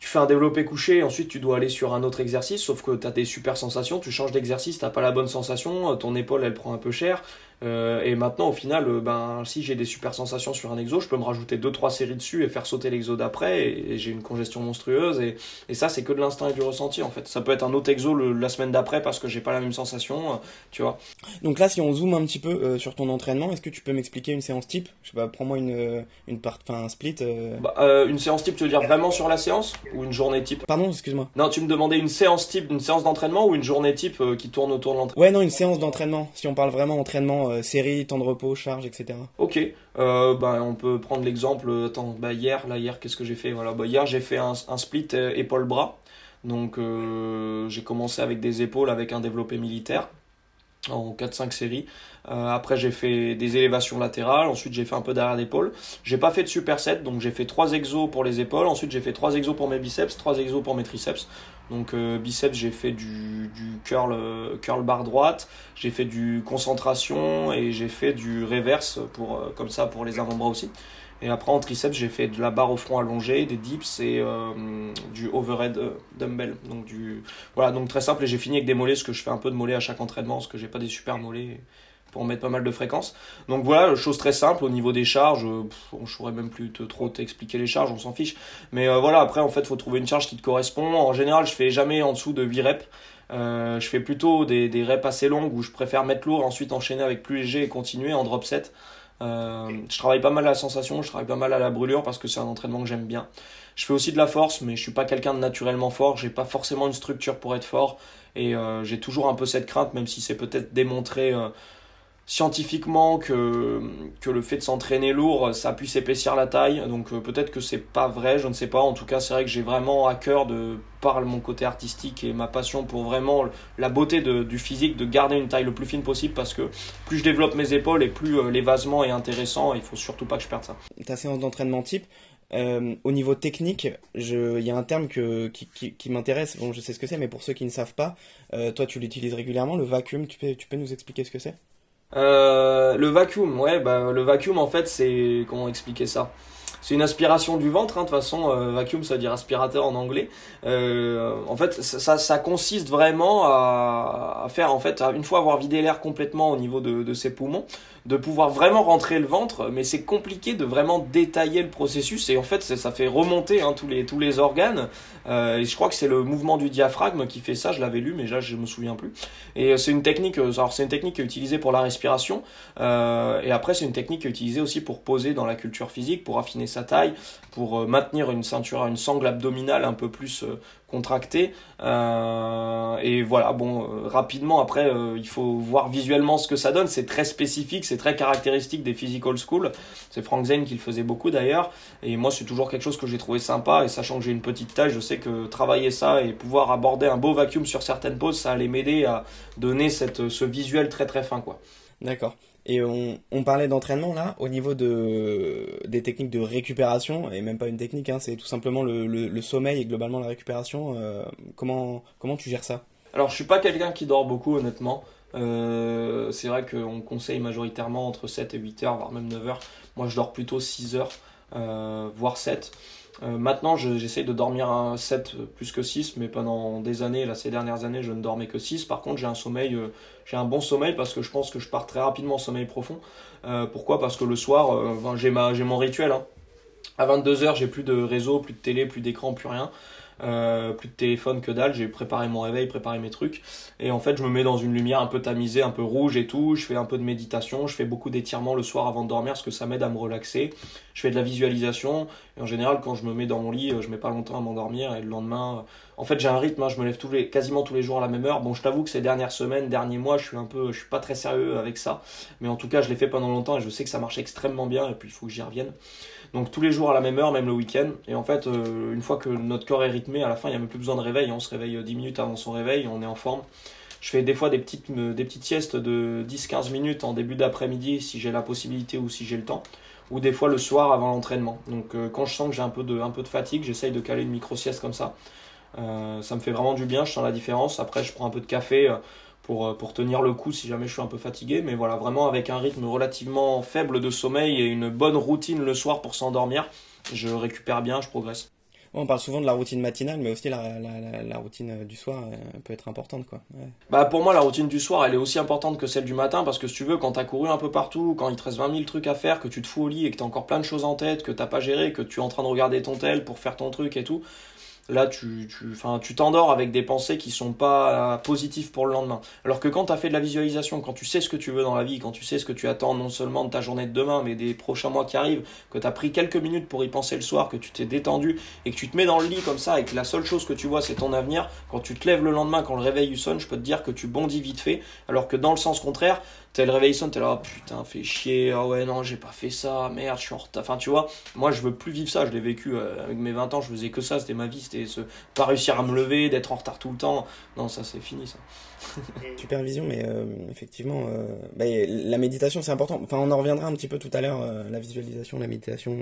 tu fais un développé couché, ensuite tu dois aller sur un autre exercice, sauf que tu as des super sensations, tu changes d'exercice, t'as pas la bonne sensation, ton épaule elle prend un peu cher, Euh, et maintenant, au final, euh, ben, si j'ai des super sensations sur un exo, je peux me rajouter 2-3 séries dessus et faire sauter l'exo d'après, et, j'ai une congestion monstrueuse. Et, et ça, c'est que de l'instinct et du ressenti, en fait. Ça peut être un autre exo la semaine d'après parce que j'ai pas la même sensation, euh, tu vois. Donc là, si on zoome un petit peu sur ton entraînement, est-ce que tu peux m'expliquer une séance type? Je sais pas, prends-moi une, une part, enfin un split. Bah, une séance type, tu veux dire vraiment sur la séance ou une journée type? Pardon, excuse-moi. Non, tu me demandais une séance type, une séance d'entraînement ou une journée type qui tourne autour de l'entraînement Ouais, non, une séance d'entraînement. Si on parle vraiment entraînement, série, temps de repos, charge, etc. Ok, euh, bah, on peut prendre l'exemple. Attends, bah, hier, là, hier, qu'est-ce que j'ai fait? Voilà, bah, hier, j'ai fait un, split euh, épaule-bras. Donc, euh, j'ai commencé avec des épaules avec un développé militaire en 4-5 séries. après, j'ai fait des élévations latérales. Ensuite, j'ai fait un peu derrière d'épaule. J'ai pas fait de superset, donc j'ai fait 3 exos pour les épaules. Ensuite, j'ai fait 3 exos pour mes biceps, 3 exos pour mes triceps. Donc euh, biceps, j'ai fait du, du curl, euh, curl barre droite, j'ai fait du concentration et j'ai fait du reverse pour, euh, comme ça pour les avant-bras aussi. Et après en triceps, j'ai fait de la barre au front allongée, des dips et du overhead dumbbell. Donc du voilà, donc très simple et j'ai fini avec des mollets parce que je fais un peu de mollets à chaque entraînement parce que j'ai pas des super mollets pour mettre pas mal de fréquences. Donc voilà, chose très simple au niveau des charges. on je pourrais même plus te, trop t'expliquer les charges, on s'en fiche. Mais euh, voilà, après en fait, faut trouver une charge qui te correspond. En général, je fais jamais en dessous de 8 reps. Euh, je fais plutôt des, reps assez longues où je préfère mettre lourd, ensuite enchaîner avec plus léger et continuer en drop set. Euh, je travaille pas mal à la sensation, je travaille pas mal à la brûlure parce que c'est un entraînement que j'aime bien. Je fais aussi de la force, mais je suis pas quelqu'un de naturellement fort. J'ai pas forcément une structure pour être fort et j'ai toujours un peu cette crainte, même si c'est peut-être démontré scientifiquement que, que le fait de s'entraîner lourd, ça puisse épaissir la taille. Donc euh, peut-être que c'est pas vrai, je ne sais pas. En tout cas, c'est vrai que j'ai vraiment à cœur de par mon côté artistique et ma passion pour vraiment la beauté du physique, de garder une taille le plus fine possible parce que plus je développe mes épaules et plus euh, l'évasement est intéressant. Il faut surtout pas que je perde ça. Ta séance d'entraînement type, euh, au niveau technique, il y a un terme que, qui, qui, m'intéresse. Bon, je sais ce que c'est, mais pour ceux qui ne savent pas, toi tu l'utilises régulièrement, le vacuum. Tu peux, tu peux nous expliquer ce que c'est? Euh, le vacuum, ouais, bah, le vacuum en fait c'est comment expliquer ça? C'est une aspiration du ventre, hein, de toute façon, euh, vacuum ça veut dire aspirateur en anglais. Euh, en fait, ça, ça consiste vraiment à, à, faire, en fait, une fois avoir vidé l'air complètement au niveau de, de ses poumons, de pouvoir vraiment rentrer le ventre, mais c'est compliqué de vraiment détailler le processus. Et en fait ça fait remonter hein, tous, les, tous les organes. Euh, et je crois que c'est le mouvement du diaphragme qui fait ça, je l'avais lu mais là je me souviens plus. Et euh, c'est une technique, euh, alors c'est une technique qui est utilisée pour la respiration. Euh, et après c'est une technique utilisée aussi pour poser dans la culture physique, pour affiner sa taille, pour maintenir une ceinture, une sangle abdominale un peu plus contracté. Euh, et voilà, bon, euh, rapidement, après, euh, il faut voir visuellement ce que ça donne. C'est très spécifique, c'est très caractéristique des physical school. C'est Frank Zane qui le faisait beaucoup d'ailleurs. Et moi, c'est toujours quelque chose que j'ai trouvé sympa. Et sachant que j'ai une petite taille, je sais que travailler ça et pouvoir aborder un beau vacuum sur certaines poses, ça allait m'aider à donner cette, ce visuel très très fin, quoi. D'accord. Et on, parlait d'entraînement là, au niveau de, des techniques de récupération, et même pas une technique, hein, c'est tout simplement le, sommeil et globalement la récupération. Euh, comment, comment tu gères ça? Alors je suis pas quelqu'un qui dort beaucoup honnêtement. Euh, c'est vrai qu'on conseille majoritairement entre 7 et 8 heures, voire même 9 heures. Moi je dors plutôt 6 heures, euh, voire 7. Euh, maintenant, j'essaie de dormir un 7 plus que 6, mais pendant des années, là, ces dernières années, je ne dormais que 6. Par contre, j'ai un sommeil, j'ai un bon sommeil parce que je pense que je pars très rapidement en sommeil profond. Euh, pourquoi? Parce que le soir, j'ai mon rituel. Hein. À 22h, j'ai plus de réseau, plus de télé, plus d'écran, plus rien. Euh, plus de téléphone que dalle, j'ai préparé mon réveil, préparé mes trucs. Et en fait, je me mets dans une lumière un peu tamisée, un peu rouge et tout. Je fais un peu de méditation, je fais beaucoup d'étirements le soir avant de dormir parce que ça m'aide à me relaxer. Je fais de la visualisation. Et en général, quand je me mets dans mon lit, euh, je mets pas longtemps à m'endormir. Et le lendemain, euh, en fait, j'ai un rythme, hein, je me lève tous les, quasiment tous les jours à la même heure. Bon, je t'avoue que ces dernières semaines, derniers mois, je suis un peu, je suis pas très sérieux avec ça. Mais en tout cas, je l'ai fait pendant longtemps et je sais que ça marche extrêmement bien. Et puis, il faut que j'y revienne. Donc tous les jours à la même heure, même le week-end. Et en fait, euh, une fois que notre corps est rythmé, à la fin, il n'y a même plus besoin de réveil. On se réveille 10 minutes avant son réveil, on est en forme. Je fais des fois des petites, euh, siestes de 10-15 minutes en début d'après-midi si j'ai la possibilité ou si j'ai le temps. Ou des fois le soir avant l'entraînement. Donc euh, quand je sens que j'ai un peu de fatigue, j'essaye de caler une micro-sieste comme ça. ça me fait vraiment du bien, je sens la différence. Après, je prends un peu de café pour, euh, pour tenir le coup si jamais je suis un peu fatigué. Mais voilà, vraiment avec un rythme relativement faible de sommeil et une bonne routine le soir pour s'endormir, je récupère bien, je progresse. On parle souvent de la routine matinale, mais aussi la, la, routine du soir peut être importante. Quoi. Bah pour moi, la routine du soir, elle est aussi importante que celle du matin, parce que si tu veux, quand t'as couru un peu partout, quand il te reste 20 000 trucs à faire, que tu te fous au lit et que t'as encore plein de choses en tête, que t'as pas géré, que tu es en train de regarder ton tel pour faire ton truc et tout, là tu tu tu t'endors avec des pensées qui sont pas positives pour le lendemain. Alors que quand tu as fait de la visualisation quand tu sais ce que tu veux dans la vie quand tu sais ce que tu attends non seulement de ta journée de demain mais des prochains mois qui arrivent que tu pris quelques minutes pour y penser le soir que tu t'es détendu et que tu te mets dans le lit comme ça et que la seule chose que tu vois c'est ton avenir quand tu te lèves le lendemain quand le réveil sonne je peux te dire que tu bondis vite fait alors que dans le sens contraire t'as le réveil sonne, t'es là, oh, putain, fais chier, ah ouais, non, j'ai pas fait ça, merde, je suis en retard. Enfin, tu vois, moi, je veux plus vivre ça, je l'ai vécu euh, avec mes 20 ans, je faisais que ça, c'était ma vie, c'était ce, pas réussir à me lever, d'être en retard tout le temps. Non, ça, c'est fini, ça. Supervision, mais euh, effectivement, euh, bah, la méditation c'est important. Enfin, on en reviendra un petit peu tout à l'heure, euh, la visualisation, la méditation,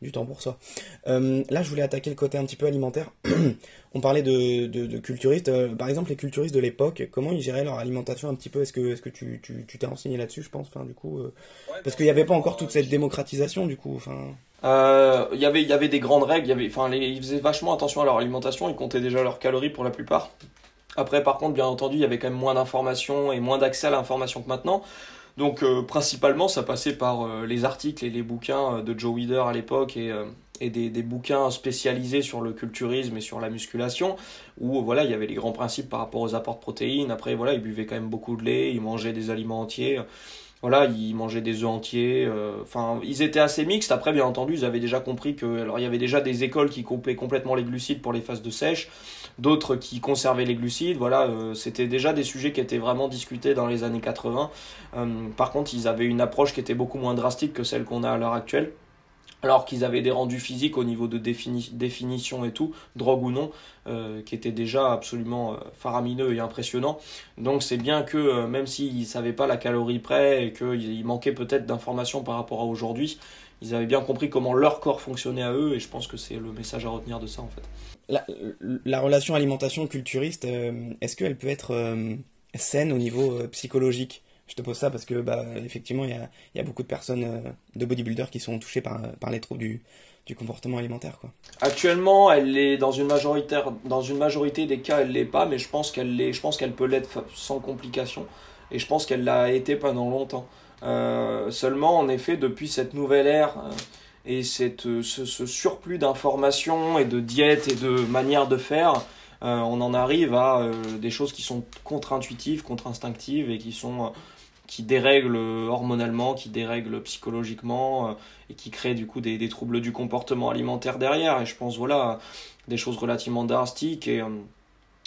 du temps pour soi. là, je voulais attaquer le côté un petit peu alimentaire. on parlait de, de, culturistes. par exemple, les culturistes de l'époque, comment ils géraient leur alimentation un petit peu? Est-ce que, est-ce que tu t'es tu, t'es renseigné là-dessus, je pense? Enfin, du coup, Parce qu'il n'y avait pas encore toute cette démocratisation, du coup. Enfin. Il y avait, y avait des grandes règles, y avait, enfin, ils faisaient vachement attention à leur alimentation, ils comptaient déjà leurs calories pour la plupart. Après, par contre, bien entendu, il y avait quand même moins d'informations et moins d'accès à l'information que maintenant. Donc, euh, principalement, ça passait par euh, les articles et les bouquins euh, de Joe Weider à l'époque et, et des, des, bouquins spécialisés sur le culturisme et sur la musculation, où voilà, il y avait les grands principes par rapport aux apports de protéines. Après, voilà, ils buvaient quand même beaucoup de lait, ils mangeaient des aliments entiers voilà, ils mangeaient des œufs entiers. Enfin, ils étaient assez mixtes. Après, bien entendu, ils avaient déjà compris que, alors, il y avait déjà des écoles qui coupaient complètement les glucides pour les phases de sèche d'autres qui conservaient les glucides. Voilà, euh, c'était déjà des sujets qui étaient vraiment discutés dans les années 80. Euh, par contre, ils avaient une approche qui était beaucoup moins drastique que celle qu'on a à l'heure actuelle alors qu'ils avaient des rendus physiques au niveau de définition et tout, drogue ou non, euh, qui étaient déjà absolument faramineux et impressionnants. Donc c'est bien que même s'ils ne savaient pas la calorie près et qu'il manquait peut-être d'informations par rapport à aujourd'hui, ils avaient bien compris comment leur corps fonctionnait à eux et je pense que c'est le message à retenir de ça en fait la, relation alimentation culturiste, euh, est-ce qu'elle peut être euh, saine au niveau euh, psychologique? Je te pose ça parce que, bah, effectivement, il y a, beaucoup de personnes de bodybuilders qui sont touchées par, les troubles du, comportement alimentaire. Quoi. Actuellement, elle est dans une, majoritaire, dans une majorité des cas, elle l'est pas, mais je pense qu'elle je pense qu'elle peut l'être sans complication, et je pense qu'elle l'a été pendant longtemps. seulement, en effet, depuis cette nouvelle ère et cette, euh, ce, surplus d'informations et de diètes et de manières de faire, euh, on en arrive à euh, des choses qui sont contre-intuitives, contre-instinctives et qui sont qui dérèglent hormonalement, qui dérèglent psychologiquement et qui créent du coup des, des, troubles du comportement alimentaire derrière. Et je pense voilà des choses relativement drastiques et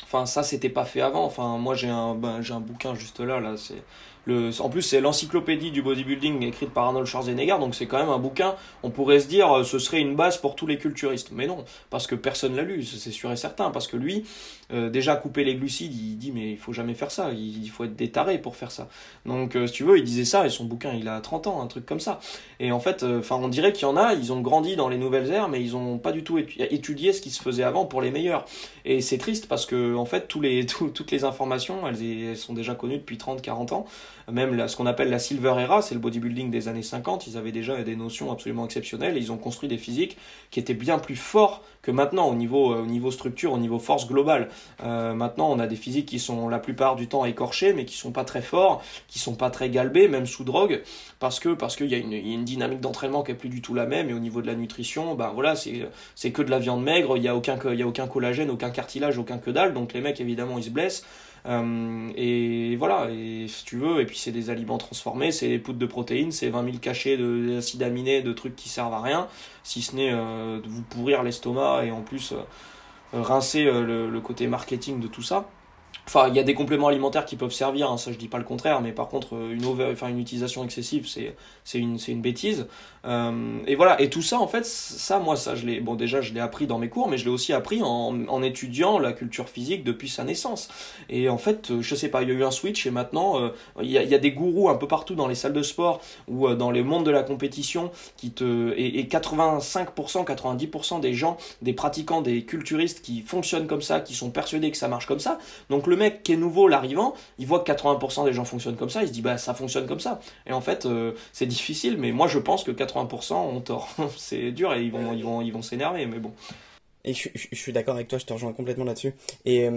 enfin ça c'était pas fait avant. Enfin moi j'ai un ben, j'ai un bouquin juste là là c'est en plus, c'est l'encyclopédie du bodybuilding écrite par Arnold Schwarzenegger, donc c'est quand même un bouquin. On pourrait se dire, euh, ce serait une base pour tous les culturistes. Mais non, parce que personne l'a lu, c'est sûr et certain. Parce que lui, euh, déjà couper les glucides, il dit, mais il faut jamais faire ça. Il, faut être détaré pour faire ça. Donc, euh, si tu veux, il disait ça, et son bouquin, il a 30 ans, un truc comme ça. Et en fait, enfin, on dirait qu'il y en a, ils ont grandi dans les nouvelles ères, mais ils n'ont pas du tout étudié ce qui se faisait avant pour les meilleurs. Et c'est triste parce que, en fait, tous les, toutes les informations, elles, elles sont déjà connues depuis 30, 40 ans même ce qu'on appelle la Silver Era, c'est le bodybuilding des années 50, ils avaient déjà des notions absolument exceptionnelles, ils ont construit des physiques qui étaient bien plus forts que maintenant au niveau, euh, au niveau structure, au niveau force globale. Euh, maintenant, on a des physiques qui sont la plupart du temps écorchés, mais qui sont pas très forts, qui sont pas très galbés, même sous drogue, parce que parce qu'il y, a une dynamique d'entraînement qui est plus du tout la même, et au niveau de la nutrition, ben voilà, c'est que de la viande maigre, il y a aucun il y a aucun collagène, aucun cartilage, aucun que dalle, donc les mecs évidemment ils se blessent. Euh, et voilà, et si tu veux, et puis c'est des aliments transformés, c'est des poudres de protéines, c'est 20 000 cachets d'acides aminés, de trucs qui servent à rien, si ce n'est euh, de vous pourrir l'estomac et en plus euh, rincer le, côté marketing de tout ça. Enfin, il y a des compléments alimentaires qui peuvent servir, hein, ça je dis pas le contraire, mais par contre, une, une utilisation excessive, c'est une, une bêtise. Euh, et voilà, et tout ça, en fait, ça, moi, ça, je l'ai, bon, déjà, je l'ai appris dans mes cours, mais je l'ai aussi appris en, étudiant la culture physique depuis sa naissance. Et en fait, euh, je sais pas, il y a eu un switch et maintenant, euh, il, y a, des gourous un peu partout dans les salles de sport ou dans les mondes de la compétition qui te, et, et 85%, 90% des gens, des pratiquants, des culturistes qui fonctionnent comme ça, qui sont persuadés que ça marche comme ça. Donc le mec qui est nouveau, l'arrivant, il voit que 80% des gens fonctionnent comme ça, il se dit, bah, ça fonctionne comme ça. Et en fait, c'est difficile, mais moi, je pense que 80% ont tort. c'est dur et ils vont, ils vont, ils vont s'énerver, mais bon. Et je, suis d'accord avec toi, je te rejoins complètement là-dessus. Et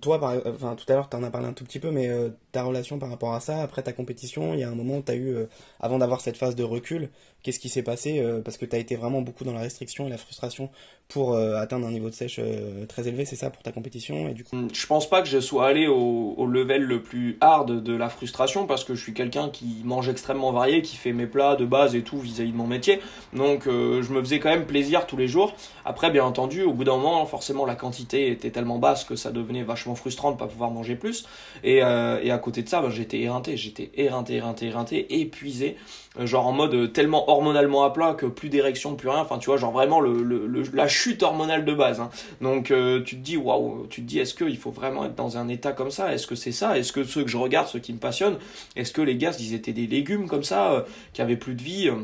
toi, enfin, tout à l'heure, tu en as parlé un tout petit peu, mais ta relation par rapport à ça, après ta compétition, il y a un moment tu as eu, avant d'avoir cette phase de recul, qu'est-ce qui s'est passé Parce que tu as été vraiment beaucoup dans la restriction et la frustration pour euh, atteindre un niveau de sèche euh, très élevé, c'est ça pour ta compétition et du coup... Je pense pas que je sois allé au, level le plus hard de la frustration parce que je suis quelqu'un qui mange extrêmement varié, qui fait mes plats de base et tout vis-à-vis de mon métier. Donc euh, je me faisais quand même plaisir tous les jours. Après, bien entendu, au bout d'un moment, forcément la quantité était tellement basse que ça devenait vachement frustrant de pas pouvoir manger plus. Et, et côté de ça, ben, j'étais éreinté, j'étais éreinté, éreinté, éreinté, épuisé, genre en mode tellement hormonalement à plat que plus d'érection, plus rien. Enfin, tu vois, genre vraiment le, la chute hormonale de base. Hein. Donc euh, tu te dis waouh, tu te dis est-ce qu'il faut vraiment être dans un état comme ça? Est-ce que c'est ça? Est-ce que ceux que je regarde, ceux qui me passionnent, est-ce que les gars ils étaient des légumes comme ça, euh, qui avaient plus de vie euh,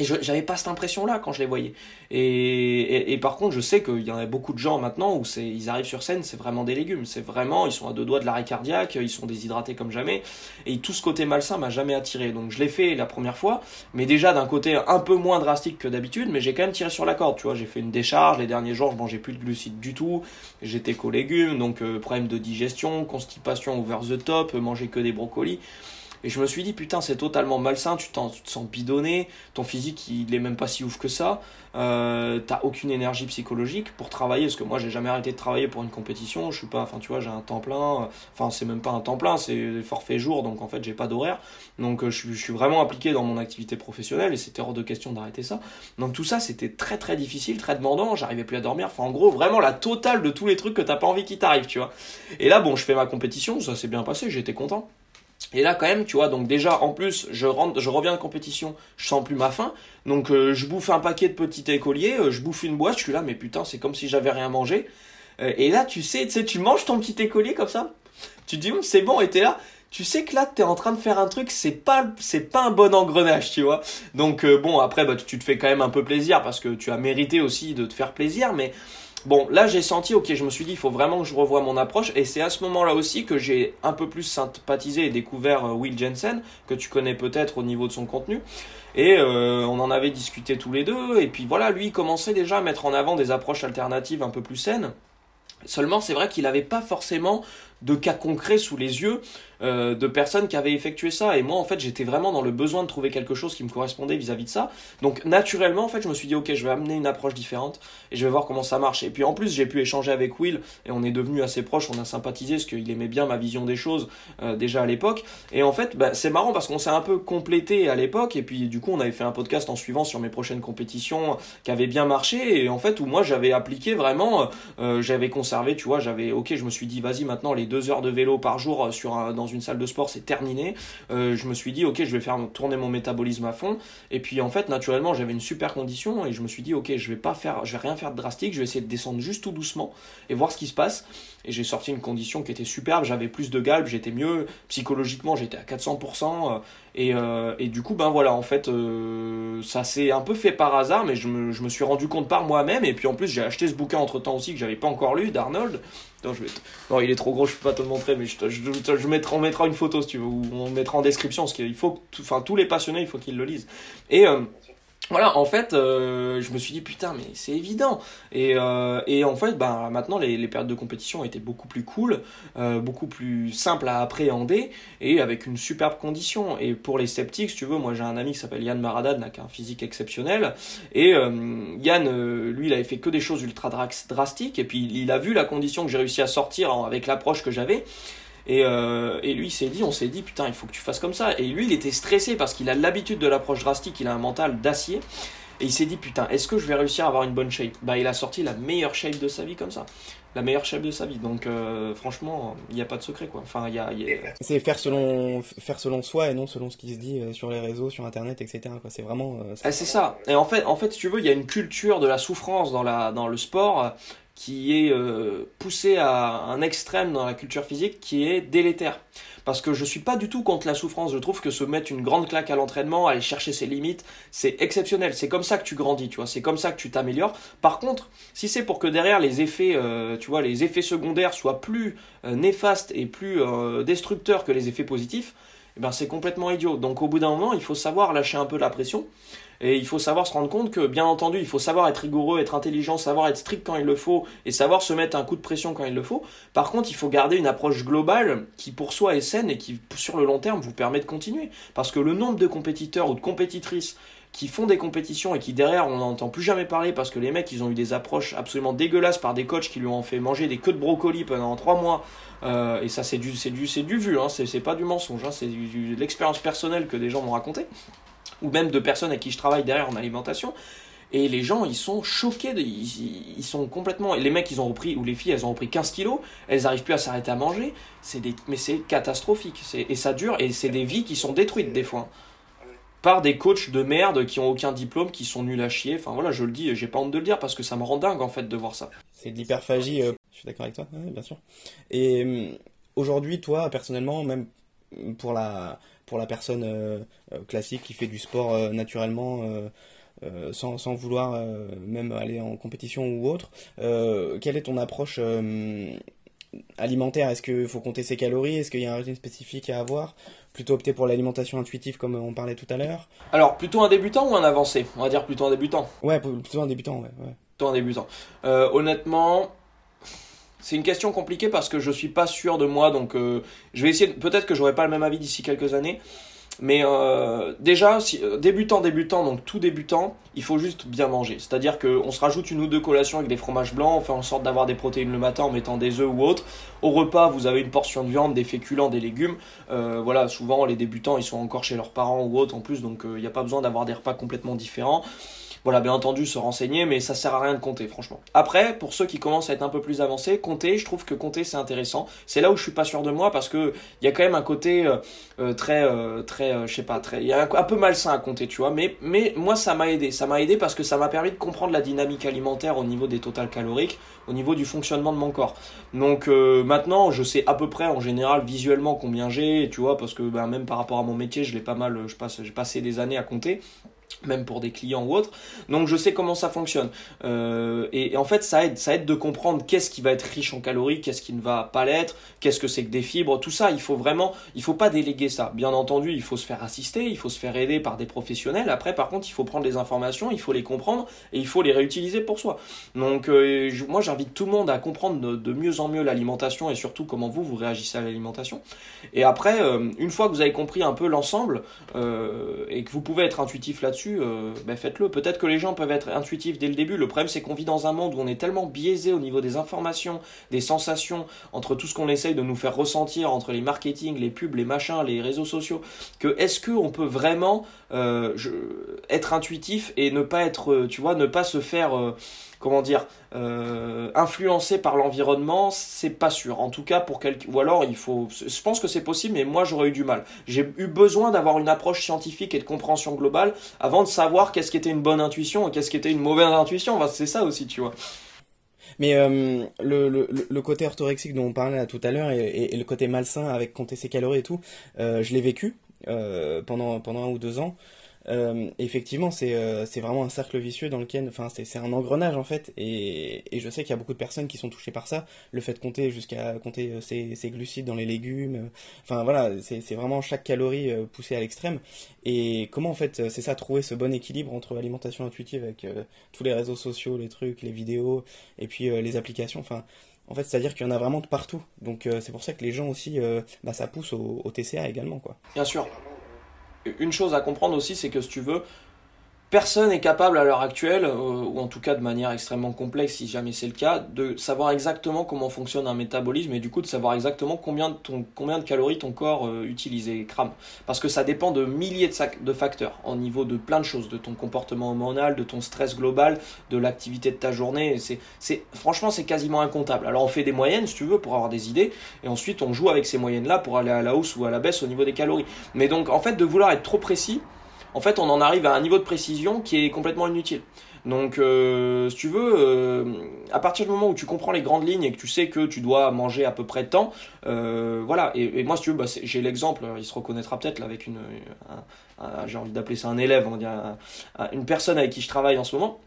et j'avais pas cette impression-là quand je les voyais. Et, et, par contre, je sais qu'il y en a beaucoup de gens maintenant où ils arrivent sur scène, c'est vraiment des légumes. C'est vraiment, ils sont à deux doigts de l'arrêt cardiaque, ils sont déshydratés comme jamais. Et tout ce côté malsain m'a jamais attiré. Donc je l'ai fait la première fois, mais déjà d'un côté un peu moins drastique que d'habitude, mais j'ai quand même tiré sur la corde. Tu vois, j'ai fait une décharge. Les derniers jours, je mangeais plus de glucides du tout. J'étais qu'aux légumes, donc euh, problème de digestion, constipation over the top, manger que des brocolis. Et je me suis dit, putain, c'est totalement malsain, tu, tu, te sens bidonné, ton physique, il est même pas si ouf que ça, euh, t'as aucune énergie psychologique pour travailler, parce que moi, j'ai jamais arrêté de travailler pour une compétition, je suis pas, enfin, tu vois, j'ai un temps plein, enfin, c'est même pas un temps plein, c'est forfait jour, donc en fait, j'ai pas d'horaire, donc euh, je, je, suis vraiment impliqué dans mon activité professionnelle, et c'était hors de question d'arrêter ça. Donc tout ça, c'était très très difficile, très demandant, j'arrivais plus à dormir, enfin, en gros, vraiment la totale de tous les trucs que t'as pas envie qui t'arrivent, tu vois. Et là, bon, je fais ma compétition, ça s'est bien passé, j'étais content. Et là, quand même, tu vois, donc déjà, en plus, je rentre, je reviens de compétition, je sens plus ma faim. Donc, euh, je bouffe un paquet de petits écoliers, euh, je bouffe une boîte, je suis là, mais putain, c'est comme si j'avais rien mangé. Euh, et là, tu sais, tu sais, tu manges ton petit écolier comme ça. Tu dis, c'est bon, et t'es là. Tu sais que là, t'es en train de faire un truc, c'est pas, c'est pas un bon engrenage, tu vois. Donc, bon, après, bah, tu te fais quand même un peu plaisir parce que tu as mérité aussi de te faire plaisir, mais Bon, là j'ai senti, ok, je me suis dit, il faut vraiment que je revoie mon approche, et c'est à ce moment-là aussi que j'ai un peu plus sympathisé et découvert euh, Will Jensen, que tu connais peut-être au niveau de son contenu, et euh, on en avait discuté tous les deux, et puis voilà, lui il commençait déjà à mettre en avant des approches alternatives un peu plus saines. Seulement, c'est vrai qu'il n'avait pas forcément de cas concrets sous les yeux euh, de personnes qui avaient effectué ça. Et moi, en fait, j'étais vraiment dans le besoin de trouver quelque chose qui me correspondait vis-à-vis de ça. Donc, naturellement, en fait, je me suis dit, ok, je vais amener une approche différente et je vais voir comment ça marche. Et puis, en plus, j'ai pu échanger avec Will et on est devenu assez proches, on a sympathisé parce qu'il aimait bien ma vision des choses euh, déjà à l'époque. Et en fait, bah, c'est marrant parce qu'on s'est un peu complété à l'époque et puis, du coup, on avait fait un podcast en suivant sur mes prochaines compétitions qui avait bien marché et en fait, où moi, j'avais appliqué vraiment, euh, j'avais conservé, tu vois, j'avais, ok, je me suis dit, vas-y, maintenant, les deux heures de vélo par jour sur dans une salle de sport, c'est terminé. Euh, je me suis dit, ok, je vais faire tourner mon métabolisme à fond. Et puis en fait, naturellement, j'avais une super condition et je me suis dit, ok, je vais pas faire, je vais rien faire de drastique, je vais essayer de descendre juste tout doucement et voir ce qui se passe. Et j'ai sorti une condition qui était superbe, j'avais plus de galbe, j'étais mieux psychologiquement, j'étais à 400%. Euh, et, du coup, ben voilà, en fait, euh, ça s'est un peu fait par hasard, mais je me, je me suis rendu compte par moi-même. Et puis en plus, j'ai acheté ce bouquin entre temps aussi que j'avais pas encore lu d'Arnold. Non, je non, il est trop gros, je peux pas te le montrer, mais je, je, je, mettrai, on mettra une photo si tu veux, ou on mettra en description, parce qu'il faut, enfin, tous les passionnés, il faut qu'ils le lisent. Et euh, voilà, en fait, euh, je me suis dit putain, mais c'est évident. Et, euh, et en fait, ben, maintenant, les, les, périodes de compétition étaient beaucoup plus cool, euh, beaucoup plus simples à appréhender et avec une superbe condition. Et pour les sceptiques, si tu veux, moi j'ai un ami qui s'appelle Yann Maradad, qui a un physique exceptionnel. Et Yann, lui, il avait fait que des choses ultra drastiques. Et puis, il a vu la condition que j'ai réussi à sortir avec l'approche que j'avais. Et, euh, et lui, il s'est dit, on s'est dit, putain, il faut que tu fasses comme ça. Et lui, il était stressé parce qu'il a l'habitude de l'approche drastique, il a un mental d'acier. Et il s'est dit, putain, est-ce que je vais réussir à avoir une bonne shape? Bah, il a sorti la meilleure shape de sa vie comme ça. La meilleure shape de sa vie. Donc, euh, franchement, il n'y a pas de secret, quoi. Enfin, il y a. C'est faire selon, faire selon soi et non selon ce qui se dit euh, sur les réseaux, sur Internet, etc. C'est vraiment. Ah, c'est ça. Et en fait, en fait, si tu veux, il y a une culture de la souffrance dans, la, dans le sport qui est euh, poussé à un extrême dans la culture physique qui est délétère. Parce que je suis pas du tout contre la souffrance, je trouve que se mettre une grande claque à l'entraînement, aller chercher ses limites, c'est exceptionnel, c'est comme ça que tu grandis, tu vois, c'est comme ça que tu t'améliores. Par contre, si c'est pour que derrière les effets, euh, tu vois, les effets secondaires soient plus euh, néfastes et plus destructeurs que les effets positifs, eh ben c'est complètement idiot. Donc au bout d'un moment, il faut savoir lâcher un peu la pression. Et il faut savoir se rendre compte que, bien entendu, il faut savoir être rigoureux, être intelligent, savoir être strict quand il le faut, et savoir se mettre un coup de pression quand il le faut. Par contre, il faut garder une approche globale qui, pour soi, est saine et qui, sur le long terme, vous permet de continuer. Parce que le nombre de compétiteurs ou de compétitrices qui font des compétitions et qui derrière on n'entend plus jamais parler parce que les mecs ils ont eu des approches absolument dégueulasses par des coachs qui lui ont fait manger des queues de brocoli pendant trois mois euh, et ça c'est du c'est du c'est du vu hein, c'est pas du mensonge hein, c'est de l'expérience personnelle que des gens m'ont raconté ou même de personnes avec qui je travaille derrière en alimentation. Et les gens, ils sont choqués, ils, sont complètement. Les mecs, ils ont repris, ou les filles, elles ont repris 15 kilos, elles n'arrivent plus à s'arrêter à manger. C'est des, mais c'est catastrophique. Et ça dure, et c'est des vies qui sont détruites des fois. Par des coachs de merde qui ont aucun diplôme, qui sont nuls à chier. Enfin voilà, je le dis, j'ai pas honte de le dire parce que ça me rend dingue en fait de voir ça. C'est de l'hyperphagie, euh, je suis d'accord avec toi, bien sûr. Et euh, aujourd'hui, toi, personnellement, même pour la, pour la personne euh, euh, classique qui fait du sport euh, naturellement. sans, sans, vouloir même aller en compétition ou autre. quelle est ton approche alimentaire? Est-ce qu'il faut compter ses calories? Est-ce qu'il y a un régime spécifique à avoir? Plutôt opter pour l'alimentation intuitive comme on parlait tout à l'heure? Alors, plutôt un débutant ou un avancé? On va dire plutôt un débutant. Ouais, plutôt un débutant, ouais. ouais. Plutôt un débutant. honnêtement, c'est une question compliquée parce que je suis pas sûr de moi, donc euh, je vais essayer. Peut-être que j'aurai pas le même avis d'ici quelques années, mais euh, déjà, si, euh, débutant, débutant, donc tout débutant, il faut juste bien manger. C'est-à-dire qu'on se rajoute une ou deux collations avec des fromages blancs, on fait en sorte d'avoir des protéines le matin en mettant des œufs ou autre. Au repas, vous avez une portion de viande, des féculents, des légumes. voilà, souvent les débutants, ils sont encore chez leurs parents ou autres en plus, donc il n'y a pas besoin d'avoir des repas complètement différents. Voilà, bien entendu, se renseigner, mais ça sert à rien de compter, franchement. Après, pour ceux qui commencent à être un peu plus avancés, compter, je trouve que compter c'est intéressant. C'est là où je suis pas sûr de moi parce que il y a quand même un côté euh, euh, très, euh, très, je sais pas, très, il y a un, peu malsain à compter, tu vois. Mais, mais moi, ça m'a aidé. Ça m'a aidé parce que ça m'a permis de comprendre la dynamique alimentaire au niveau des totales caloriques, au niveau du fonctionnement de mon corps. Donc maintenant, je sais à peu près en général visuellement combien j'ai, tu vois, parce que ben, même par rapport à mon métier, je l'ai pas mal, je passe, j'ai passé des années à compter même pour des clients ou autres. Donc je sais comment ça fonctionne. Euh, et, en fait, ça aide, ça aide de comprendre qu'est-ce qui va être riche en calories, qu'est-ce qui ne va pas l'être, qu'est-ce que c'est que des fibres, tout ça. Il faut vraiment, il faut pas déléguer ça. Bien entendu, il faut se faire assister, il faut se faire aider par des professionnels. Après, par contre, il faut prendre les informations, il faut les comprendre et il faut les réutiliser pour soi. Donc euh, moi, j'invite tout le monde à comprendre de, mieux en mieux l'alimentation et surtout comment vous vous réagissez à l'alimentation. Et après, euh, une fois que vous avez compris un peu l'ensemble et que vous pouvez être intuitif là-dessus euh, ben faites-le. Peut-être que les gens peuvent être intuitifs dès le début. Le problème, c'est qu'on vit dans un monde où on est tellement biaisé au niveau des informations, des sensations, entre tout ce qu'on essaye de nous faire ressentir, entre les marketing, les pubs, les machins, les réseaux sociaux, que est-ce qu'on peut vraiment euh, être intuitif et ne pas être, euh, tu vois, ne pas se faire comment dire, euh, influencé par l'environnement, c'est pas sûr. En tout cas, pour quelqu'un. Ou alors, il faut. Je pense que c'est possible, mais moi, j'aurais eu du mal. J'ai eu besoin d'avoir une approche scientifique et de compréhension globale avant de savoir qu'est-ce qui était une bonne intuition et qu'est-ce qui était une mauvaise intuition. c'est ça aussi, tu vois. Mais euh, le, le, côté orthorexique dont on parlait tout à l'heure et, le côté malsain avec compter ses calories et tout, euh, je l'ai vécu euh, pendant, pendant un ou deux ans. Euh, effectivement, euh, c'est vraiment un cercle vicieux dans lequel, enfin, c'est un engrenage en fait, et, et je sais qu'il y a beaucoup de personnes qui sont touchées par ça, le fait de compter jusqu'à compter euh, ses, glucides dans les légumes, enfin voilà, c'est vraiment chaque calorie poussée à l'extrême. Et comment en fait, c'est ça, trouver ce bon équilibre entre l'alimentation intuitive avec tous les réseaux sociaux, les trucs, les vidéos, et puis les applications, enfin. En fait, c'est-à-dire qu'il y en a vraiment de partout. Donc c'est pour ça que les gens aussi, bah, ça pousse au, au TCA également, quoi. Bien sûr une chose à comprendre aussi, c'est que si tu veux, Personne n'est capable à l'heure actuelle, euh, ou en tout cas de manière extrêmement complexe si jamais c'est le cas, de savoir exactement comment fonctionne un métabolisme et du coup de savoir exactement combien de, combien de calories ton corps euh, utilise et crame. Parce que ça dépend de milliers de, facteurs, au niveau de plein de choses, de ton comportement hormonal, de ton stress global, de l'activité de ta journée. C'est, c'est, franchement, c'est quasiment incontable. Alors on fait des moyennes si tu veux pour avoir des idées, et ensuite on joue avec ces moyennes-là pour aller à la hausse ou à la baisse au niveau des calories. Mais donc en fait de vouloir être trop précis, en fait, on en arrive à un niveau de précision qui est complètement inutile. Donc, euh, si tu veux, euh, à partir du moment où tu comprends les grandes lignes et que tu sais que tu dois manger à peu près de temps, euh, voilà. Et, moi, si tu veux, bah, j'ai l'exemple, il se reconnaîtra peut-être avec une, j'ai envie d'appeler ça un élève, on dire, une personne avec qui je travaille en ce moment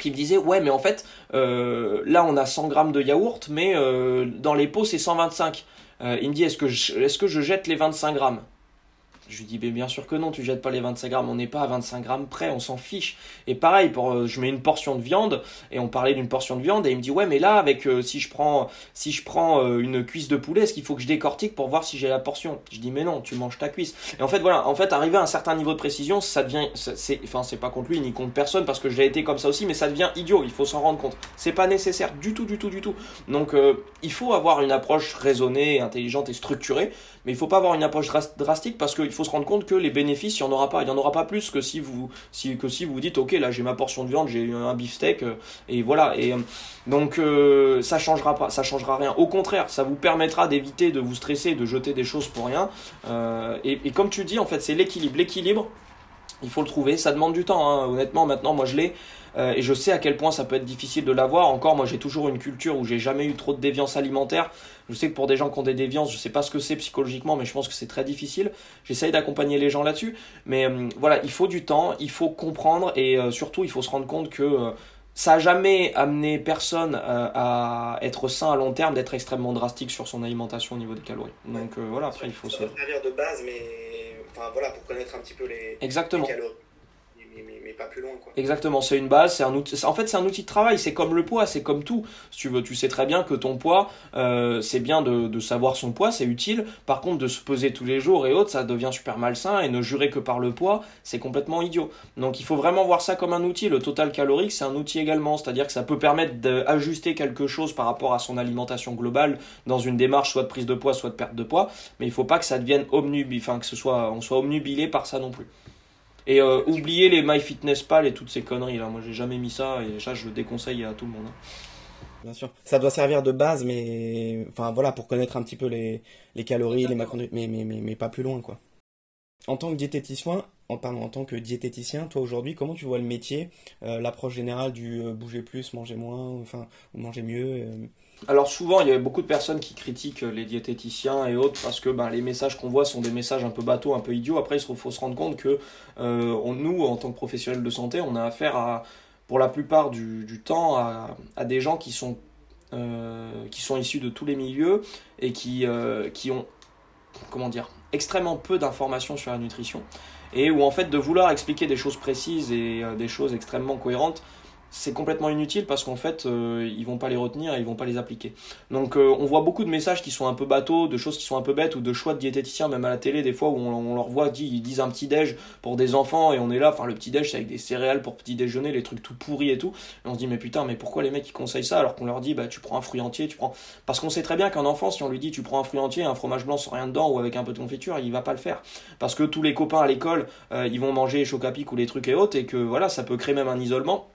qui me disait ouais mais en fait là on a 100 grammes de yaourt mais dans les pots c'est 125 il me dit est-ce que est-ce que je jette les 25 grammes? Je lui dis, mais bien sûr que non, tu jettes pas les 25 grammes, on n'est pas à 25 grammes près, on s'en fiche. Et pareil, pour, euh, je mets une portion de viande, et on parlait d'une portion de viande, et il me dit, ouais, mais là, avec euh, si je prends, si je prends euh, une cuisse de poulet, est-ce qu'il faut que je décortique pour voir si j'ai la portion? Je dis, mais non, tu manges ta cuisse. Et en fait, voilà, en fait, arriver à un certain niveau de précision, ça devient, c'est, enfin, c'est pas contre lui ni contre personne, parce que j'ai été comme ça aussi, mais ça devient idiot, il faut s'en rendre compte. C'est pas nécessaire du tout, du tout, du tout. Donc, il faut avoir une approche raisonnée, intelligente et structurée, mais il faut pas avoir une approche drastique parce qu'il faut se rendre compte que les bénéfices, il n'y en aura pas. Il n'y en aura pas plus que si vous, si, que si vous dites, ok, là j'ai ma portion de viande, j'ai un beefsteak, euh, et voilà. Et euh, donc euh, ça changera pas, ça changera rien. Au contraire, ça vous permettra d'éviter de vous stresser, de jeter des choses pour rien. Et, et, comme tu dis, en fait, c'est l'équilibre. L'équilibre, il faut le trouver. Ça demande du temps. Hein. Honnêtement, maintenant, moi je l'ai. Euh, et je sais à quel point ça peut être difficile de l'avoir. Encore, moi j'ai toujours une culture où j'ai jamais eu trop de déviance alimentaire. Je sais que pour des gens qui ont des déviances, je sais pas ce que c'est psychologiquement, mais je pense que c'est très difficile. J'essaye d'accompagner les gens là-dessus. Mais euh, voilà, il faut du temps, il faut comprendre et euh, surtout il faut se rendre compte que ça a jamais amené personne à être sain à long terme, d'être extrêmement drastique sur son alimentation au niveau des calories. Donc voilà, après il faut se. servir de base, mais enfin voilà, pour connaître un petit peu les, Exactement. les calories mais, pas plus loin. Exactement, c'est une base, c'est un outil. En fait, c'est un outil de travail. C'est comme le poids, c'est comme tout. Si tu veux, tu sais très bien que ton poids, euh, c'est bien de, savoir son poids, c'est utile. Par contre, de se peser tous les jours et autres, ça devient super malsain. Et ne jurer que par le poids, c'est complètement idiot. Donc, il faut vraiment voir ça comme un outil. Le total calorique, c'est un outil également, c'est-à-dire que ça peut permettre d'ajuster quelque chose par rapport à son alimentation globale dans une démarche soit de prise de poids, soit de perte de poids. Mais il faut pas que ça devienne omnubilé, enfin que ce soit, on soit omnubilé par ça non plus. Et euh, oubliez les MyFitnessPal et toutes ces conneries là. Moi j'ai jamais mis ça et ça je le déconseille à tout le monde. Hein. Bien sûr. Ça doit servir de base, mais enfin voilà, pour connaître un petit peu les, les calories, les macronutriments, mais, mais, mais, mais, pas plus loin quoi. En tant que diététicien, en, parlant en tant que diététicien, toi aujourd'hui, comment tu vois le métier, euh, l'approche générale du euh, bouger plus, manger moins, enfin, ou manger mieux alors souvent, il y a beaucoup de personnes qui critiquent les diététiciens et autres parce que ben, les messages qu'on voit sont des messages un peu bateaux, un peu idiots. Après, il faut se rendre compte que euh, nous, en tant que professionnels de santé, on a affaire à, pour la plupart du, temps à, des gens qui sont, euh, qui sont issus de tous les milieux et qui, euh, qui ont, comment dire, extrêmement peu d'informations sur la nutrition. Et où en fait de vouloir expliquer des choses précises et des choses extrêmement cohérentes, c'est complètement inutile parce qu'en fait euh, ils vont pas les retenir et ils vont pas les appliquer. Donc euh, on voit beaucoup de messages qui sont un peu bateaux, de choses qui sont un peu bêtes ou de choix de diététiciens même à la télé des fois où on, leur voit dit, ils disent un petit déj pour des enfants et on est là, enfin le petit déj c'est avec des céréales pour petit déjeuner, les trucs tout pourris et tout. Et on se dit mais putain mais pourquoi les mecs ils conseillent ça alors qu'on leur dit bah tu prends un fruit entier, tu prends parce qu'on sait très bien qu'un enfant si on lui dit tu prends un fruit entier, un fromage blanc sans rien dedans ou avec un peu de confiture, il va pas le faire parce que tous les copains à l'école euh, ils vont manger les chocapic ou les trucs et autres et que voilà ça peut créer même un isolement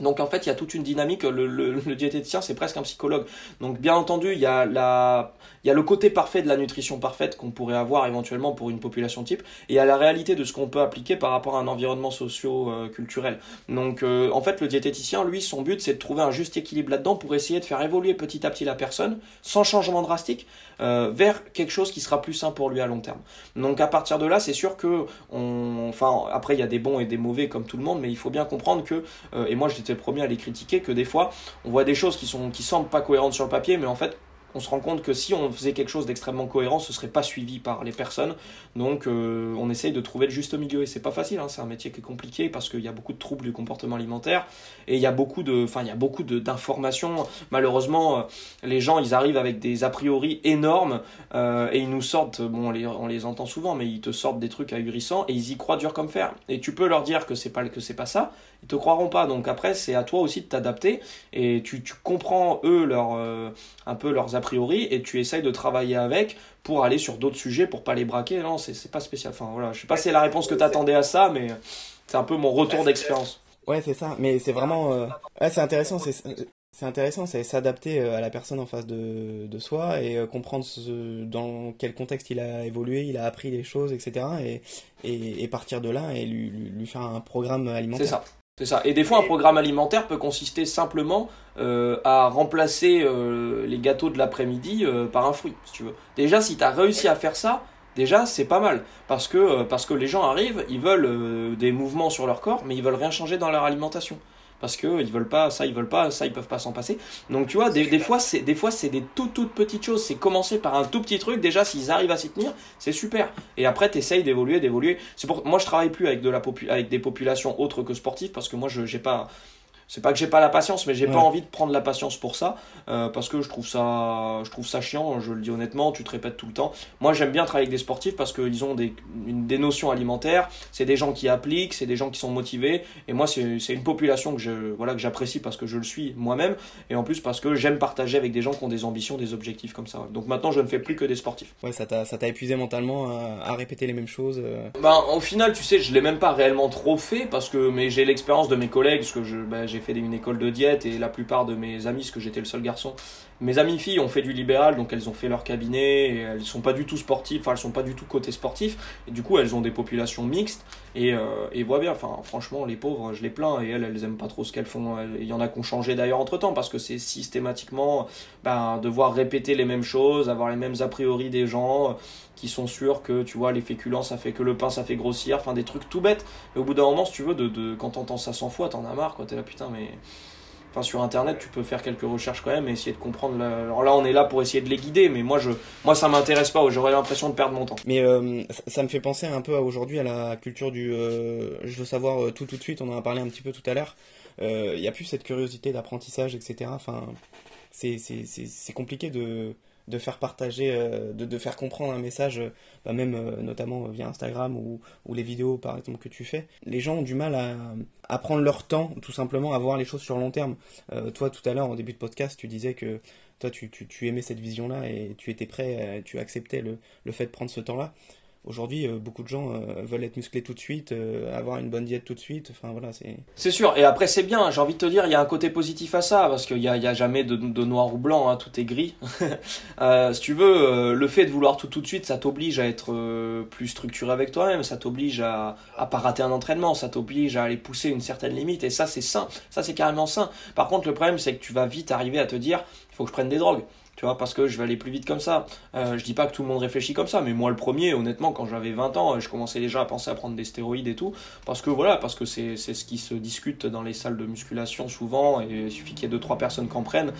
donc en fait, il y a toute une dynamique. Le, le, diététicien, c'est presque un psychologue. Donc bien entendu, il y a la, il y a le côté parfait de la nutrition parfaite qu'on pourrait avoir éventuellement pour une population type, et il y a la réalité de ce qu'on peut appliquer par rapport à un environnement socio-culturel. Donc euh, en fait, le diététicien, lui, son but, c'est de trouver un juste équilibre là-dedans pour essayer de faire évoluer petit à petit la personne, sans changement drastique, euh, vers quelque chose qui sera plus sain pour lui à long terme. Donc à partir de là, c'est sûr que, on, enfin après, il y a des bons et des mauvais comme tout le monde, mais il faut bien comprendre que, euh, et moi le premier à les critiquer, que des fois, on voit des choses qui sont qui semblent pas cohérentes sur le papier, mais en fait on se rend compte que si on faisait quelque chose d'extrêmement cohérent, ce serait pas suivi par les personnes. Donc euh, on essaye de trouver le juste milieu et c'est pas facile. Hein. c'est un métier qui est compliqué parce qu'il y a beaucoup de troubles du comportement alimentaire et il y a beaucoup de, enfin il y a beaucoup d'informations. Malheureusement, euh, les gens ils arrivent avec des a priori énormes euh, et ils nous sortent, bon on les, on les entend souvent, mais ils te sortent des trucs ahurissants et ils y croient dur comme fer. Et tu peux leur dire que c'est pas que c'est pas ça, ils te croiront pas. Donc après c'est à toi aussi de t'adapter et tu, tu comprends eux leur un peu leurs a priori et tu essayes de travailler avec pour aller sur d'autres sujets pour pas les braquer. Non, c'est pas spécial. Enfin voilà, je sais pas si c'est la réponse que tu attendais à ça, mais c'est un peu mon retour d'expérience. Ouais, c'est ça. Mais c'est vraiment. Euh, c'est intéressant. C'est. C'est intéressant, c'est s'adapter euh, à la personne en face de, de soi et euh, comprendre dans quel contexte il a évolué, il a appris les choses, etc. Et, et, et partir de là et lui, lui faire un programme alimentaire. C'est ça. C'est ça. Et des fois, un programme alimentaire peut consister simplement euh, à remplacer euh, les gâteaux de l'après-midi euh, par un fruit, si tu veux. Déjà, si tu as réussi à faire ça, déjà, c'est pas mal. Parce que, parce que les gens arrivent, ils veulent des mouvements sur leur corps, mais ils veulent rien changer dans leur alimentation. Parce que ils veulent pas ça, ils veulent pas ça, ils peuvent pas s'en passer. Donc tu vois, des, des fois c'est des fois c'est des toutes toutes petites choses. C'est commencer par un tout petit truc. Déjà, s'ils arrivent à s'y tenir, c'est super. Et après, t'essayes d'évoluer, d'évoluer. C'est pour moi, je travaille plus avec de la avec des populations autres que sportives parce que moi, je j'ai pas c'est pas que j'ai pas la patience, mais j'ai pas envie de prendre la patience pour ça, euh, parce que je trouve ça, je trouve ça chiant. Je le dis honnêtement, tu te répètes tout le temps. Moi, j'aime bien travailler avec des sportifs parce qu'ils ont des, des notions alimentaires. C'est des gens qui appliquent, c'est des gens qui sont motivés. Et moi, c'est une population que je, voilà, que j'apprécie parce que je le suis moi-même, et en plus parce que j'aime partager avec des gens qui ont des ambitions, des objectifs comme ça. Donc maintenant, je ne fais plus que des sportifs. Ouais, ça t'a, ça t'a épuisé mentalement à, à, répéter les mêmes choses. Ben, au final, tu sais, je l'ai même pas réellement trop fait parce que, mais j'ai l'expérience de mes collègues, parce que je, ben, j'ai fait une école de diète et la plupart de mes amis, parce que j'étais le seul garçon, mes amies filles ont fait du libéral, donc elles ont fait leur cabinet, et elles sont pas du tout sportives, enfin elles sont pas du tout côté sportif, et du coup elles ont des populations mixtes, et, euh, bien, enfin franchement les pauvres, je les plains, et elles, elles aiment pas trop ce qu'elles font. Il y en a qui ont changé d'ailleurs entre temps, parce que c'est systématiquement ben, devoir répéter les mêmes choses, avoir les mêmes a priori des gens qui sont sûrs que tu vois les féculents ça fait que le pain ça fait grossir, enfin des trucs tout bêtes, et au bout d'un moment si tu veux, de, de quand t'entends ça 100 fois, t'en as marre, quoi, t'es là putain mais enfin sur internet tu peux faire quelques recherches quand même et essayer de comprendre alors là on est là pour essayer de les guider mais moi je moi ça m'intéresse pas. J'aurais l'impression de perdre mon temps. Mais euh, ça, me fait penser un peu aujourd'hui à la culture du euh, je veux savoir euh, tout tout de suite. On en a parlé un petit peu tout à l'heure. Il n'y a plus cette curiosité d'apprentissage etc enfin c'est compliqué de de faire partager, euh, de, de, faire comprendre un message, euh, bah même euh, notamment via Instagram ou, ou, les vidéos par exemple que tu fais. Les gens ont du mal à, à prendre leur temps, tout simplement, à voir les choses sur long terme. toi, tout à l'heure, en début de podcast, tu disais que toi, tu, tu, tu aimais cette vision-là et tu étais prêt, tu acceptais le, le fait de prendre ce temps-là. Aujourd'hui, euh, beaucoup de gens euh, veulent être musclés tout de suite, euh, avoir une bonne diète tout de suite. Enfin voilà, c'est. C'est sûr. Et après, c'est bien. J'ai envie de te dire, il y a un côté positif à ça parce qu'il n'y a, a, jamais de, de, noir ou blanc. Hein, tout est gris. si tu veux, le fait de vouloir tout tout de suite, ça t'oblige à être plus structuré avec toi-même. Ça t'oblige à à pas rater un entraînement. Ça t'oblige à aller pousser une certaine limite. Et ça, c'est sain. Ça, c'est carrément sain. Par contre, le problème, c'est que tu vas vite arriver à te dire, il faut que je prenne des drogues parce que je vais aller plus vite comme ça. Euh, je dis pas que tout le monde réfléchit comme ça, mais moi le premier, honnêtement, quand j'avais 20 ans, je commençais déjà à penser à prendre des stéroïdes et tout, parce que voilà, parce que c'est ce qui se discute dans les salles de musculation souvent, et il suffit qu'il y ait 2-3 personnes qui en prennent.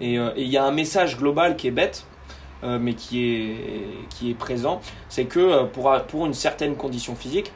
Euh, et il y a un message global qui est bête, euh, mais qui est, présent, c'est que pour une certaine condition physique,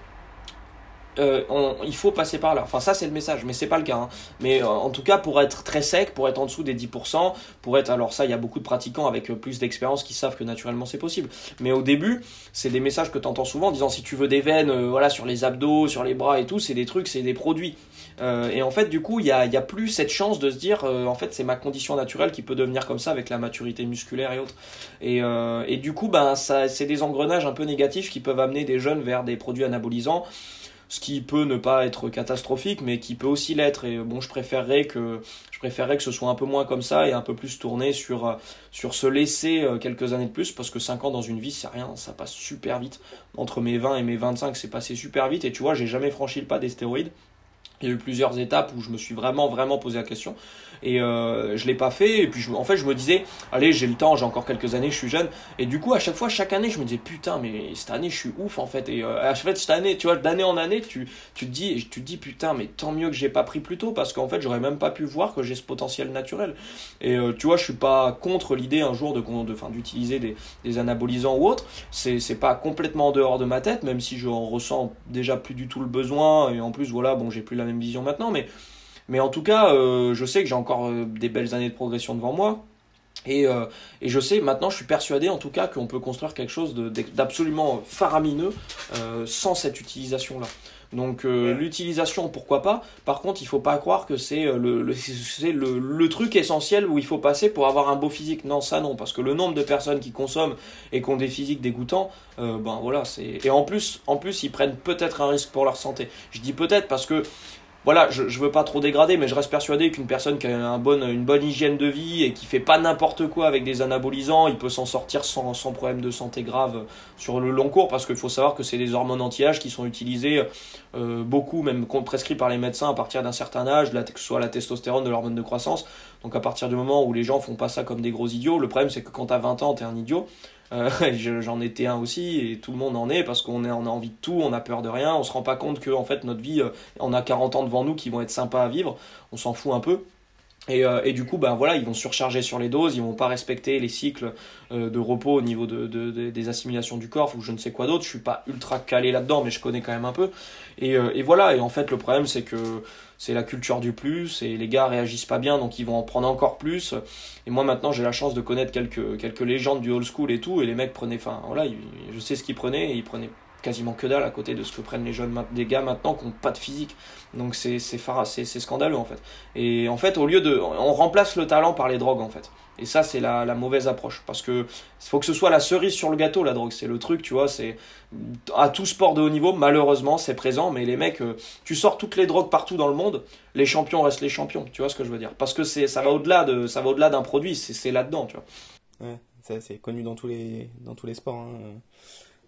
euh, il faut passer par là. Enfin, ça, c'est le message, mais c'est pas le cas. Hein. Mais euh, en tout cas, pour être très sec, pour être en dessous des 10%, pour être. Alors, ça, il y a beaucoup de pratiquants avec euh, plus d'expérience qui savent que naturellement c'est possible. Mais au début, c'est des messages que tu entends souvent en disant si tu veux des veines voilà, sur les abdos, sur les bras et tout, c'est des trucs, c'est des produits. et en fait, du coup, il n'y a, y a plus cette chance de se dire en fait, c'est ma condition naturelle qui peut devenir comme ça avec la maturité musculaire et autres. Et, et du coup, ben, ça, c'est des engrenages un peu négatifs qui peuvent amener des jeunes vers des produits anabolisants ce qui peut ne pas être catastrophique, mais qui peut aussi l'être. Et bon, je préférerais que je préférerais que ce soit un peu moins comme ça et un peu plus tourné sur sur se laisser euh, quelques années de plus, parce que 5 ans dans une vie, c'est rien, ça passe super vite. Entre mes 20 et mes 25, c'est passé super vite. Et tu vois, j'ai jamais franchi le pas des stéroïdes. Il y a eu plusieurs étapes où je me suis vraiment, vraiment posé la question. Et euh, je l'ai pas fait. Et puis, je, en fait, je me disais, allez, j'ai le temps, j'ai encore quelques années, je suis jeune. Et du coup, à chaque fois, chaque année, je me disais, putain, mais cette année, je suis ouf, en fait. Et euh, chaque fois, cette année, tu vois, d'année en année, tu, tu te dis, tu te dis, putain, mais tant mieux que j'ai pas pris plus tôt, parce qu'en fait, j'aurais même pas pu voir que j'ai ce potentiel naturel. Et euh, tu vois, je suis pas contre l'idée un jour de, de, d'utiliser des, des anabolisants ou autre. C'est, c'est pas complètement en dehors de ma tête, même si je ressens déjà plus du tout le besoin. Et en plus, voilà, bon, j'ai plus la même vision maintenant, mais, mais en tout cas, euh, je sais que j'ai encore euh, des belles années de progression devant moi. Et, euh, et, je sais, maintenant, je suis persuadé en tout cas qu'on peut construire quelque chose d'absolument faramineux sans cette utilisation-là. Donc l'utilisation, pourquoi pas. Par contre, il faut pas croire que c'est le, le, le, truc essentiel où il faut passer pour avoir un beau physique. Non, ça non, parce que le nombre de personnes qui consomment et qui ont des physiques dégoûtants, ben voilà, c'est. Et en plus, en plus, ils prennent peut-être un risque pour leur santé. Je dis peut-être parce que voilà, je, je veux pas trop dégrader, mais je reste persuadé qu'une personne qui a une bonne hygiène de vie et qui fait pas n'importe quoi avec des anabolisants, il peut s'en sortir sans, sans problème de santé grave sur le long cours, parce qu'il faut savoir que c'est des hormones anti-âge qui sont utilisées euh, beaucoup, même prescrits par les médecins à partir d'un certain âge, que ce soit la testostérone de l'hormone de croissance. Donc à partir du moment où les gens font pas ça comme des gros idiots, le problème c'est que quand tu as 20 ans, tu es un idiot. j'en étais un aussi, et tout le monde en est, parce qu'on on a envie de tout, on a peur de rien, on se rend pas compte que en fait notre vie, on a 40 ans devant nous qui vont être sympas à vivre, on s'en fout un peu. Et, euh, et, du coup, ben voilà, ils vont surcharger sur les doses, ils vont pas respecter les cycles euh, de repos au niveau de, de, des assimilations du corps ou je ne sais quoi d'autre. Je suis pas ultra calé là-dedans, mais je connais quand même un peu. Et, euh, et voilà. Et en fait, le problème, c'est que c'est la culture du plus et les gars réagissent pas bien, donc ils vont en prendre encore plus. Et moi, maintenant, j'ai la chance de connaître quelques quelques légendes du old school et tout. Et les mecs prenaient, enfin voilà, je sais ce qu'ils prenaient et ils prenaient quasiment que dalle à côté de ce que prennent les jeunes des gars maintenant qui n'ont pas de physique. Donc c'est c'est scandaleux en fait. Et en fait, au lieu de on remplace le talent par les drogues en fait. Et ça c'est la, la, mauvaise approche parce que faut que ce soit la cerise sur le gâteau la drogue, c'est le truc, tu vois, c'est à tout sport de haut niveau, malheureusement, c'est présent mais les mecs euh, tu sors toutes les drogues partout dans le monde, les champions restent les champions, tu vois ce que je veux dire? Parce que c'est ça va au-delà de ça va au-delà d'un produit, c'est là-dedans, tu vois. Ouais, ça c'est connu dans tous les dans tous les sports hein.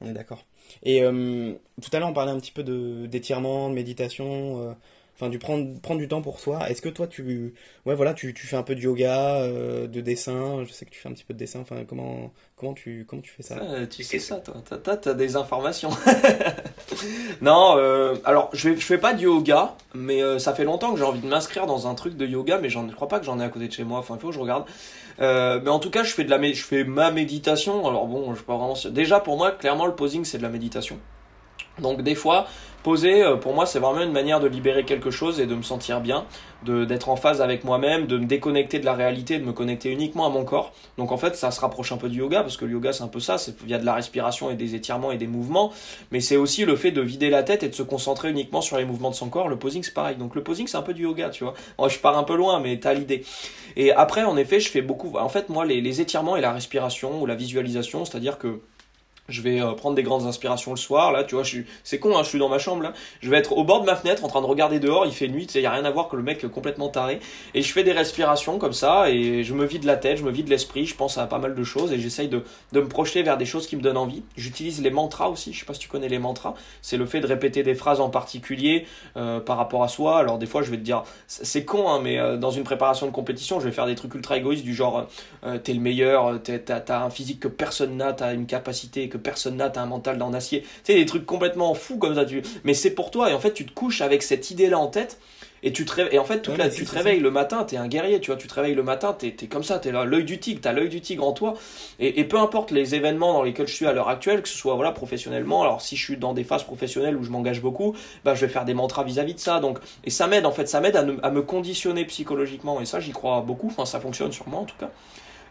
On est d'accord. Et euh, tout à l'heure, on parlait un petit peu d'étirement, de, méditation, euh, enfin du prendre, prendre du temps pour soi. Est-ce que toi, tu, ouais, voilà, tu, tu fais un peu de yoga, euh, de dessin? Je sais que tu fais un petit peu de dessin. Enfin, comment, comment tu, comment tu fais ça, Tu sais ça, toi. T'as, as des informations. non, alors je je fais pas de yoga, mais ça fait longtemps que j'ai envie de m'inscrire dans un truc de yoga, mais je ne crois pas que j'en ai à côté de chez moi. Enfin, il faut que je regarde. Euh, mais en tout cas, je fais de la, je fais ma méditation. Alors bon, je pas vraiment. Déjà pour moi, clairement, le posing c'est de la méditation. Donc des fois, poser, euh, pour moi, c'est vraiment une manière de libérer quelque chose et de me sentir bien, d'être en phase avec moi-même, de me déconnecter de la réalité, de me connecter uniquement à mon corps. Donc en fait, ça se rapproche un peu du yoga parce que le yoga c'est un peu ça, c'est via de la respiration et des étirements et des mouvements, mais c'est aussi le fait de vider la tête et de se concentrer uniquement sur les mouvements de son corps. Le posing c'est pareil. Donc le posing c'est un peu du yoga, tu vois. je pars un peu loin, mais t'as l'idée. Et après, en effet, je fais beaucoup. En fait, moi, les, les étirements et la respiration ou la visualisation, c'est-à-dire que je vais euh, prendre des grandes inspirations le soir là tu vois je suis c'est con hein, je suis dans ma chambre là. Je vais être au bord de ma fenêtre en train de regarder dehors il fait nuit tu sais y a rien à voir que le mec est complètement taré. Et je fais des respirations comme ça et je me vide la tête je me vide l'esprit je pense à pas mal de choses et j'essaye de, de me projeter vers des choses qui me donnent envie. J'utilise les mantras aussi je sais pas si tu connais les mantras. C'est le fait de répéter des phrases en particulier euh, par rapport à soi. Alors des fois je vais te dire c'est con hein, mais euh, dans une préparation de compétition je vais faire des trucs ultra égoïstes du genre t'es le meilleur t'as un physique que personne n'a t'as une capacité que personne n'a, t'as un mental d'en acier. Tu sais, des trucs complètement fous comme ça. Tu... Mais c'est pour toi, et en fait, tu te couches avec cette idée-là en tête. Et tu te, et en fait, toute tu te réveilles le matin, t'es un guerrier, tu vois, tu te réveilles le matin, t'es es comme ça, t'es là, l'œil du tigre, t'as l'œil du tigre en toi. Et, peu importe les événements dans lesquels je suis à l'heure actuelle, que ce soit voilà professionnellement, alors si je suis dans des phases professionnelles où je m'engage beaucoup, bah je vais faire des mantras vis-à-vis de ça. Donc, et ça m'aide en fait, ça m'aide à, à, me conditionner psychologiquement. Et ça, j'y crois beaucoup. Enfin, ça fonctionne sur moi en tout cas.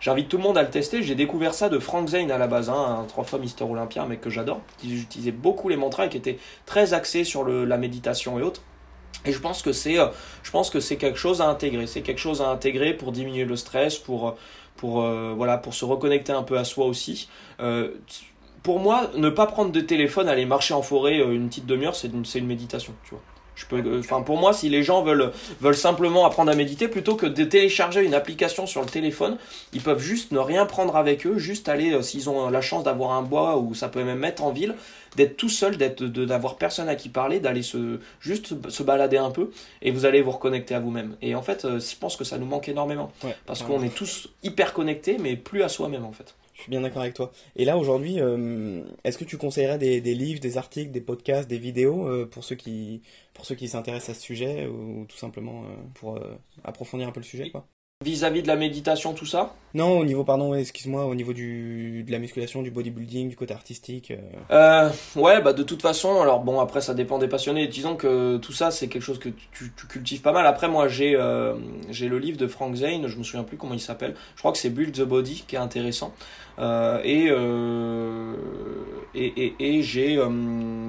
J'invite tout le monde à le tester. J'ai découvert ça de Frank Zane à la base, hein, un trois fois Mister Olympia, un mec que j'adore, qui utilisait beaucoup les mantras et qui était très axé sur la méditation et autres. Et je pense que c'est, euh, que quelque chose à intégrer. C'est quelque chose à intégrer pour diminuer le stress, pour, euh, pour, euh, voilà, pour se reconnecter un peu à soi aussi. pour moi, ne pas prendre de téléphone, aller marcher en forêt une petite demi-heure, c'est une, une méditation, tu vois. Je peux, euh, enfin, pour moi, si les gens veulent, veulent simplement apprendre à méditer, plutôt que de télécharger une application sur le téléphone, ils peuvent juste ne rien prendre avec eux, juste aller, euh, s'ils ont la chance d'avoir un bois ou ça peut même mettre en ville, d'être tout seul, d'être, d'avoir personne à qui parler, d'aller se, juste se balader un peu et vous allez vous reconnecter à vous-même. Et en fait, euh, je pense que ça nous manque énormément. parce qu'on est tous hyper connectés, mais plus à soi-même en fait. Je suis bien d'accord avec toi. Et là, aujourd'hui, euh, est-ce que tu conseillerais des, des, livres, des articles, des podcasts, des vidéos euh, pour ceux qui, pour ceux qui s'intéressent à ce sujet ou, tout simplement euh, pour approfondir un peu le sujet quoi? Vis-à-vis de la méditation, tout ça? Non, au niveau, pardon, excuse-moi, au niveau du, de la musculation, du bodybuilding, du côté artistique. ouais, bah de toute façon, alors bon, après ça dépend des passionnés. Disons que tout ça, c'est quelque chose que tu, tu, cultives pas mal. Après, moi, j'ai j'ai le livre de Frank Zane, je me souviens plus comment il s'appelle. Je crois que c'est Build the Body qui est intéressant. Euh, euh, et, et, et, j'ai euh,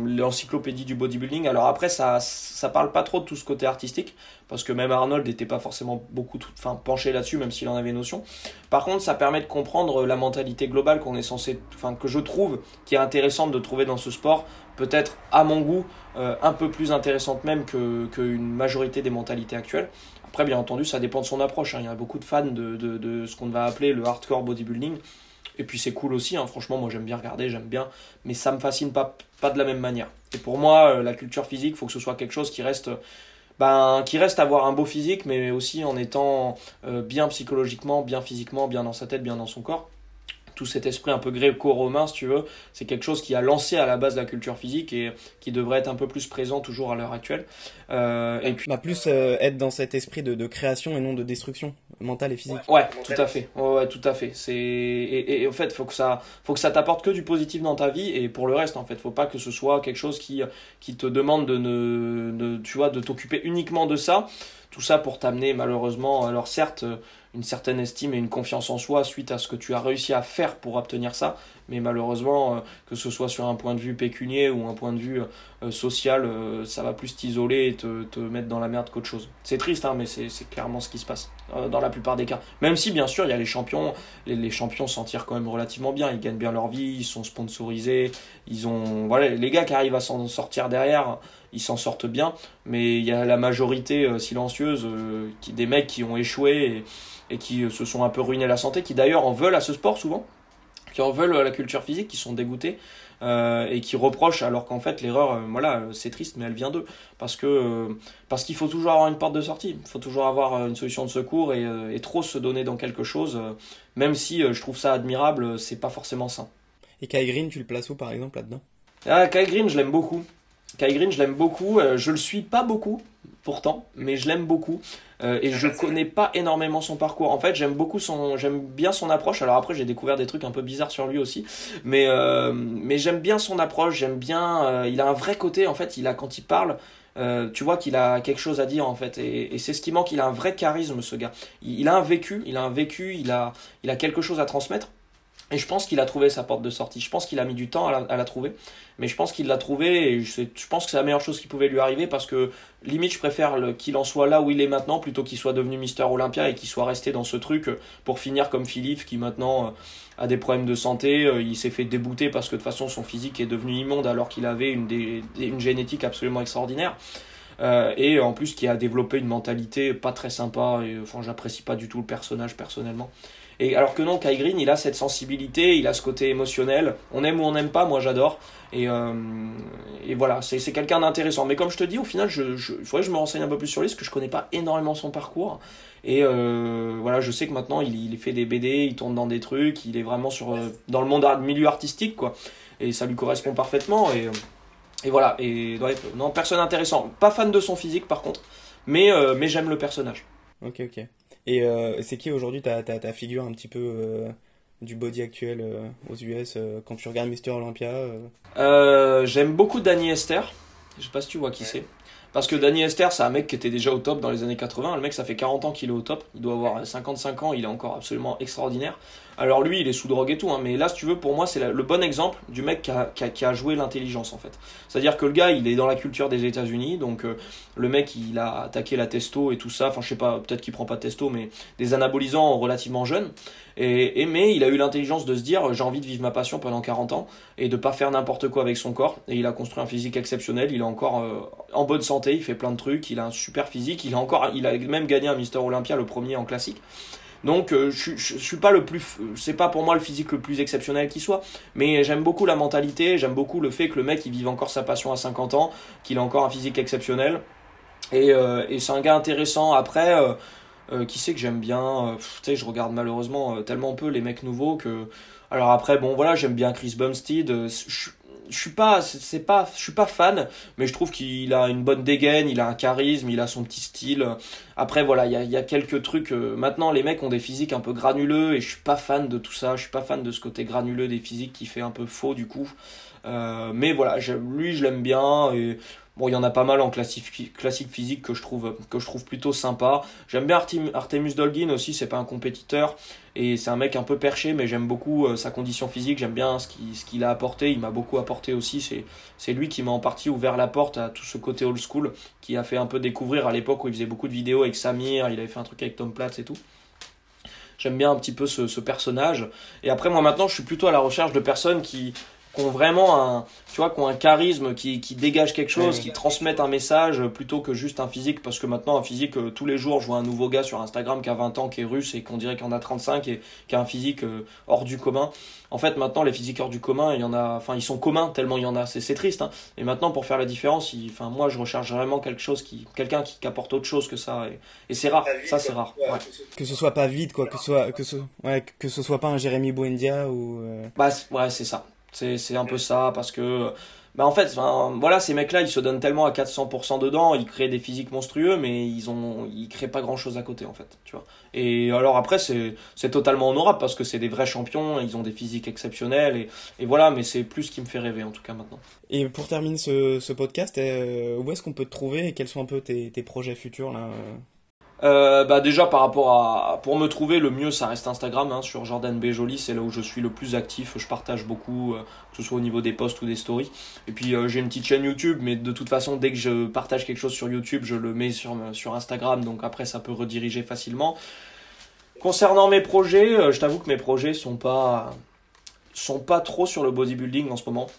l'encyclopédie du bodybuilding. Alors après, ça, ça parle pas trop de tout ce côté artistique, parce que même Arnold n'était pas forcément beaucoup enfin, penché là-dessus, même s'il en avait notion. Par contre, ça permet de comprendre la mentalité globale qu'on est censé, enfin que je trouve qui est intéressante de trouver dans ce sport, peut-être à mon goût un peu plus intéressante même qu'une que majorité des mentalités actuelles. Après, bien entendu, ça dépend de son approche. Hein. Il y a beaucoup de fans de, de, ce qu'on va appeler le hardcore bodybuilding. Et puis c'est cool aussi, hein. franchement, moi j'aime bien regarder, j'aime bien, mais ça me fascine pas, pas de la même manière. Et pour moi, euh, la culture physique, faut que ce soit quelque chose qui reste, ben, qui reste avoir un beau physique, mais aussi en étant euh, bien psychologiquement, bien physiquement, bien dans sa tête, bien dans son corps tout cet esprit un peu gréco-romain, si tu veux, c'est quelque chose qui a lancé à la base la culture physique et qui devrait être un peu plus présent toujours à l'heure actuelle. Euh, et puis, bah, plus euh, être dans cet esprit de, de, création et non de destruction mentale et physique. Ouais, tout à fait. Ouais, tout à fait. C'est et, et, en fait, faut que ça, faut que ça t'apporte que du positif dans ta vie et pour le reste, en fait, faut pas que ce soit quelque chose qui qui te demande de ne, de, tu vois, de t'occuper uniquement de ça. Tout ça pour t'amener malheureusement, alors certes une certaine estime et une confiance en soi suite à ce que tu as réussi à faire pour obtenir ça. Mais malheureusement, euh, que ce soit sur un point de vue pécunier ou un point de vue euh, social, euh, ça va plus t'isoler et te, te, mettre dans la merde qu'autre chose. C'est triste, hein, mais c'est clairement ce qui se passe dans la plupart des cas. Même si, bien sûr, il y a les champions. Les, les champions s'en tirent quand même relativement bien. Ils gagnent bien leur vie, ils sont sponsorisés. Ils ont, voilà, les gars qui arrivent à s'en sortir derrière, ils s'en sortent bien. Mais il y a la majorité silencieuse qui, des mecs qui ont échoué. Et, et qui se sont un peu ruinés la santé, qui d'ailleurs en veulent à ce sport souvent, qui en veulent à la culture physique, qui sont dégoûtés euh, et qui reprochent alors qu'en fait l'erreur, euh, voilà, c'est triste, mais elle vient d'eux parce que euh, parce qu'il faut toujours avoir une porte de sortie, il faut toujours avoir une solution de secours et, et trop se donner dans quelque chose, même si je trouve ça admirable, c'est pas forcément sain. Et Kai Green, tu le places où par exemple là-dedans? Ah, Kai Green, je l'aime beaucoup. Kai Green, je l'aime beaucoup. je le suis pas beaucoup, pourtant, mais je l'aime beaucoup. Euh, et je connais pas énormément son parcours. En fait, j'aime beaucoup son, j'aime bien son approche. Alors après, j'ai découvert des trucs un peu bizarres sur lui aussi, mais euh, mais j'aime bien son approche. J'aime bien. Euh, il a un vrai côté. En fait, il a quand il parle. tu vois qu'il a quelque chose à dire en fait et, c'est ce qui manque il a un vrai charisme ce gars il, a un vécu il a un vécu il a il a quelque chose à transmettre et je pense qu'il a trouvé sa porte de sortie. Je pense qu'il a mis du temps à la, trouver. Mais je pense qu'il l'a trouvé et je, pense que c'est la meilleure chose qui pouvait lui arriver parce que limite je préfère qu'il en soit là où il est maintenant plutôt qu'il soit devenu Mister Olympia et qu'il soit resté dans ce truc pour finir comme Philippe qui maintenant euh, a des problèmes de santé. Euh, il s'est fait débouter parce que de toute façon son physique est devenu immonde alors qu'il avait une, une génétique absolument extraordinaire. Euh, et en plus qui a développé une mentalité pas très sympa et enfin j'apprécie pas du tout le personnage personnellement et alors que non, Kai Green, il a cette sensibilité, il a ce côté émotionnel. On aime ou on n'aime pas, moi j'adore. Et, euh, et voilà, c'est quelqu'un d'intéressant. Mais comme je te dis, au final, je, je, il faudrait que je me renseigne un peu plus sur lui, parce que je connais pas énormément son parcours. Et euh, voilà, je sais que maintenant, il, il, fait des BD, il tourne dans des trucs, il est vraiment sur, euh, dans le monde milieu artistique, quoi. Et ça lui correspond parfaitement. Et, et voilà, et non, personne intéressant. Pas fan de son physique, par contre, mais, mais j'aime le personnage. Ok, ok. Et euh, c'est qui aujourd'hui ta, ta, ta, figure un petit peu euh, du body actuel euh, aux US quand tu regardes Mister Olympia J'aime beaucoup Danny Esther. Je sais pas si tu vois qui c'est. Parce que Danny Esther, c'est un mec qui était déjà au top dans les années 80. Le mec, ça fait 40 ans qu'il est au top. Il doit avoir 55 ans. Il est encore absolument extraordinaire. Alors lui, il est sous drogue et tout, hein, mais là, si tu veux, pour moi, c'est le bon exemple du mec qui a, joué l'intelligence, en fait. C'est-à-dire que le gars, il est dans la culture des États-Unis, donc euh, le mec, il a attaqué la testo et tout ça, enfin, je sais pas, peut-être qu'il prend pas de testo, mais des anabolisants relativement jeunes. Et, mais il a eu l'intelligence de se dire, j'ai envie de vivre ma passion pendant 40 ans et de pas faire n'importe quoi avec son corps. Et il a construit un physique exceptionnel, il est encore euh, en bonne santé, il fait plein de trucs, il a un super physique, il a encore, il a même gagné un Mister Olympia, le premier en classique. Donc euh, je, je, suis pas le plus, c'est pas pour moi le physique le plus exceptionnel qui soit, mais j'aime beaucoup la mentalité, j'aime beaucoup le fait que le mec il vive encore sa passion à 50 ans, qu'il a encore un physique exceptionnel, et, euh, et c'est un gars intéressant. Après, euh, qui sait que j'aime bien, tu sais, je regarde malheureusement tellement peu les mecs nouveaux que, alors après bon voilà j'aime bien Chris Bumstead, je, je suis pas je suis pas fan mais je trouve qu'il a une bonne dégaine il a un charisme il a son petit style. Après voilà il y a, quelques trucs euh, maintenant les mecs ont des physiques un peu granuleux et je suis pas fan de tout ça je suis pas fan de ce côté granuleux des physiques qui fait un peu faux du coup. Euh, mais voilà lui je l'aime bien et Bon, il y en a pas mal en classique, physique que je trouve, que je trouve plutôt sympa. J'aime bien Artemus Dolgin aussi, c'est pas un compétiteur. Et c'est un mec un peu perché, mais j'aime beaucoup euh, sa condition physique, j'aime bien ce qu'il a apporté. Il m'a beaucoup apporté aussi. C'est, lui qui m'a en partie ouvert la porte à tout ce côté old school, qui a fait un peu découvrir à l'époque où il faisait beaucoup de vidéos avec Samir, il avait fait un truc avec Tom Platz et tout. J'aime bien un petit peu ce personnage. Et après, moi maintenant, je suis plutôt à la recherche de personnes qui, qui ont vraiment un, tu vois, qui ont un charisme, qui, qui dégagent quelque chose, qui transmettent un message plutôt que juste un physique. Parce que maintenant, un physique, euh, tous les jours, je vois un nouveau gars sur Instagram qui a 20 ans, qui est russe et qu'on dirait qu'il en a 35 et qui a un physique euh, hors du commun. En fait, maintenant, les physiques hors du commun, il y en a, enfin, ils sont communs tellement il y en a. C'est triste. Hein. Et maintenant, pour faire la différence, enfin, moi, je recherche vraiment quelque chose qui, quelqu'un qui, apporte autre chose que ça. Et, c'est rare. ça, c'est rare. Que ce soit pas vide, quoi. Que ce soit, que ce, ouais, que ce soit pas un Jérémy Buendia ou. Euh, bah, ouais, c'est ça. C'est un peu ça parce que bah en fait, voilà, ces mecs-là, ils se donnent tellement à 400% dedans, ils créent des physiques monstrueux, mais ils ont, ils créent pas grand-chose à côté en fait, tu vois. Et alors après, c'est, c'est totalement honorable parce que c'est des vrais champions, ils ont des physiques exceptionnelles et, et voilà, mais c'est plus ce qui me fait rêver en tout cas maintenant. Et pour terminer ce, ce podcast, euh, où est-ce qu'on peut te trouver et quels sont un peu tes, tes projets futurs là euh, bah déjà par rapport à pour me trouver le mieux ça reste Instagram hein, sur Jordan B c'est là où je suis le plus actif. Je partage beaucoup euh, que ce soit au niveau des posts ou des stories. Et puis euh, j'ai une petite chaîne YouTube mais de toute façon dès que je partage quelque chose sur YouTube je le mets sur sur Instagram. Donc après ça peut rediriger facilement. Concernant mes projets je t'avoue que mes projets sont pas sont pas trop sur le bodybuilding en ce moment.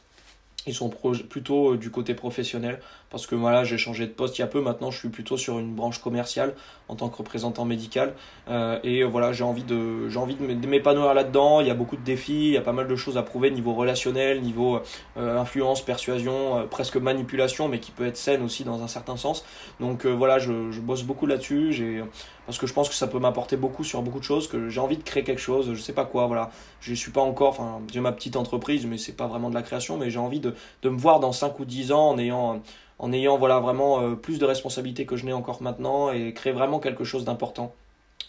Ils sont plutôt du côté professionnel parce que voilà j'ai changé de poste il y a peu maintenant je suis plutôt sur une branche commerciale en tant que représentant médical. Euh, et euh, voilà j'ai envie de j'ai envie de m'épanouir là-dedans. Il y a beaucoup de défis il y a pas mal de choses à prouver niveau relationnel niveau influence persuasion presque manipulation mais qui peut être saine aussi dans un certain sens. Donc voilà je, je bosse beaucoup là-dessus. J'ai parce que je pense que ça peut m'apporter beaucoup sur beaucoup de choses, que j'ai envie de créer quelque chose, je sais pas quoi, voilà. Je suis pas encore, enfin, j'ai ma petite entreprise, mais c'est pas vraiment de la création, mais j'ai envie de, de, me voir dans 5 ou 10 ans en ayant, en ayant voilà, vraiment euh, plus de responsabilités que je n'ai encore maintenant et créer vraiment quelque chose d'important.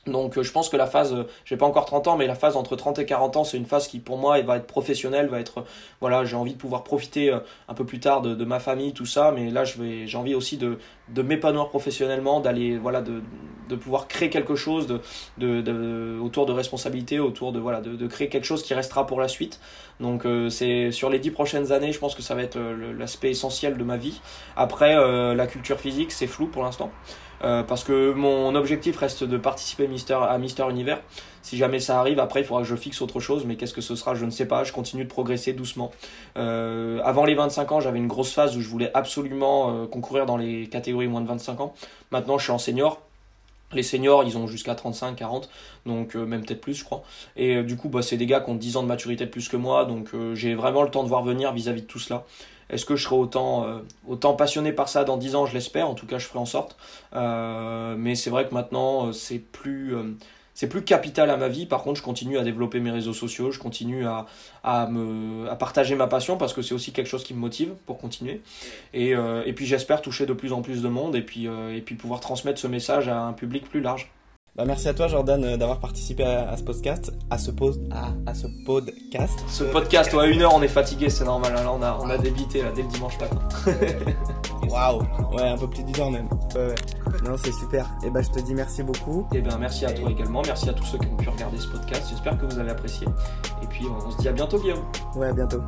Donc euh, je pense que la phase, euh, j'ai pas encore 30 ans, mais la phase entre 30 et 40 ans, c'est une phase qui pour moi va être professionnelle, va être, voilà, j'ai envie de pouvoir profiter euh, un peu plus tard de, de ma famille, tout ça, mais là j'ai envie aussi de, de m'épanouir professionnellement, d'aller, voilà, de, de pouvoir créer quelque chose de, de, de, autour de responsabilité, autour de, voilà, de, de créer quelque chose qui restera pour la suite. Donc c'est sur les 10 prochaines années, je pense que ça va être l'aspect essentiel de ma vie. Après, la culture physique, c'est flou pour l'instant. Euh, parce que mon objectif reste de participer à Mister Univers. Si jamais ça arrive, après il faudra que je fixe autre chose, mais qu'est-ce que ce sera, je ne sais pas. Je continue de progresser doucement. Euh, avant les 25 ans, j'avais une grosse phase où je voulais absolument euh, concourir dans les catégories moins de 25 ans. Maintenant, je suis en senior. Les seniors, ils ont jusqu'à 35, 40, donc même peut-être plus, je crois. Et du coup, bah, c'est des gars qui ont 10 ans de maturité de plus que moi, donc j'ai vraiment le temps de voir venir vis-à-vis -vis de tout cela. Est-ce que je serai autant, euh, autant passionné par ça dans 10 ans? Je l'espère. En tout cas, je ferai en sorte. Euh, mais c'est vrai que maintenant, euh, c'est plus, plus capital à ma vie. Par contre, je continue à développer mes réseaux sociaux. Je continue à, à, me, à partager ma passion parce que c'est aussi quelque chose qui me motive pour continuer. Et, et puis, j'espère toucher de plus en plus de monde et puis, et puis pouvoir transmettre ce message à un public plus large. Bah, merci à toi Jordan euh, d'avoir participé à, ce podcast, à ce post, à, ce podcast. Ce podcast, ouais, à une heure on est fatigué, c'est normal. Là on a, on a débité là, dès le dimanche matin. Waouh, ouais, un peu plus d'une heure même. Ouais, Non, c'est super. Et bah je te dis merci beaucoup. Et ben merci à toi également, merci à tous ceux qui ont pu regarder ce podcast. J'espère que vous avez apprécié. Et puis on, se dit à bientôt Guillaume. Ouais, à bientôt.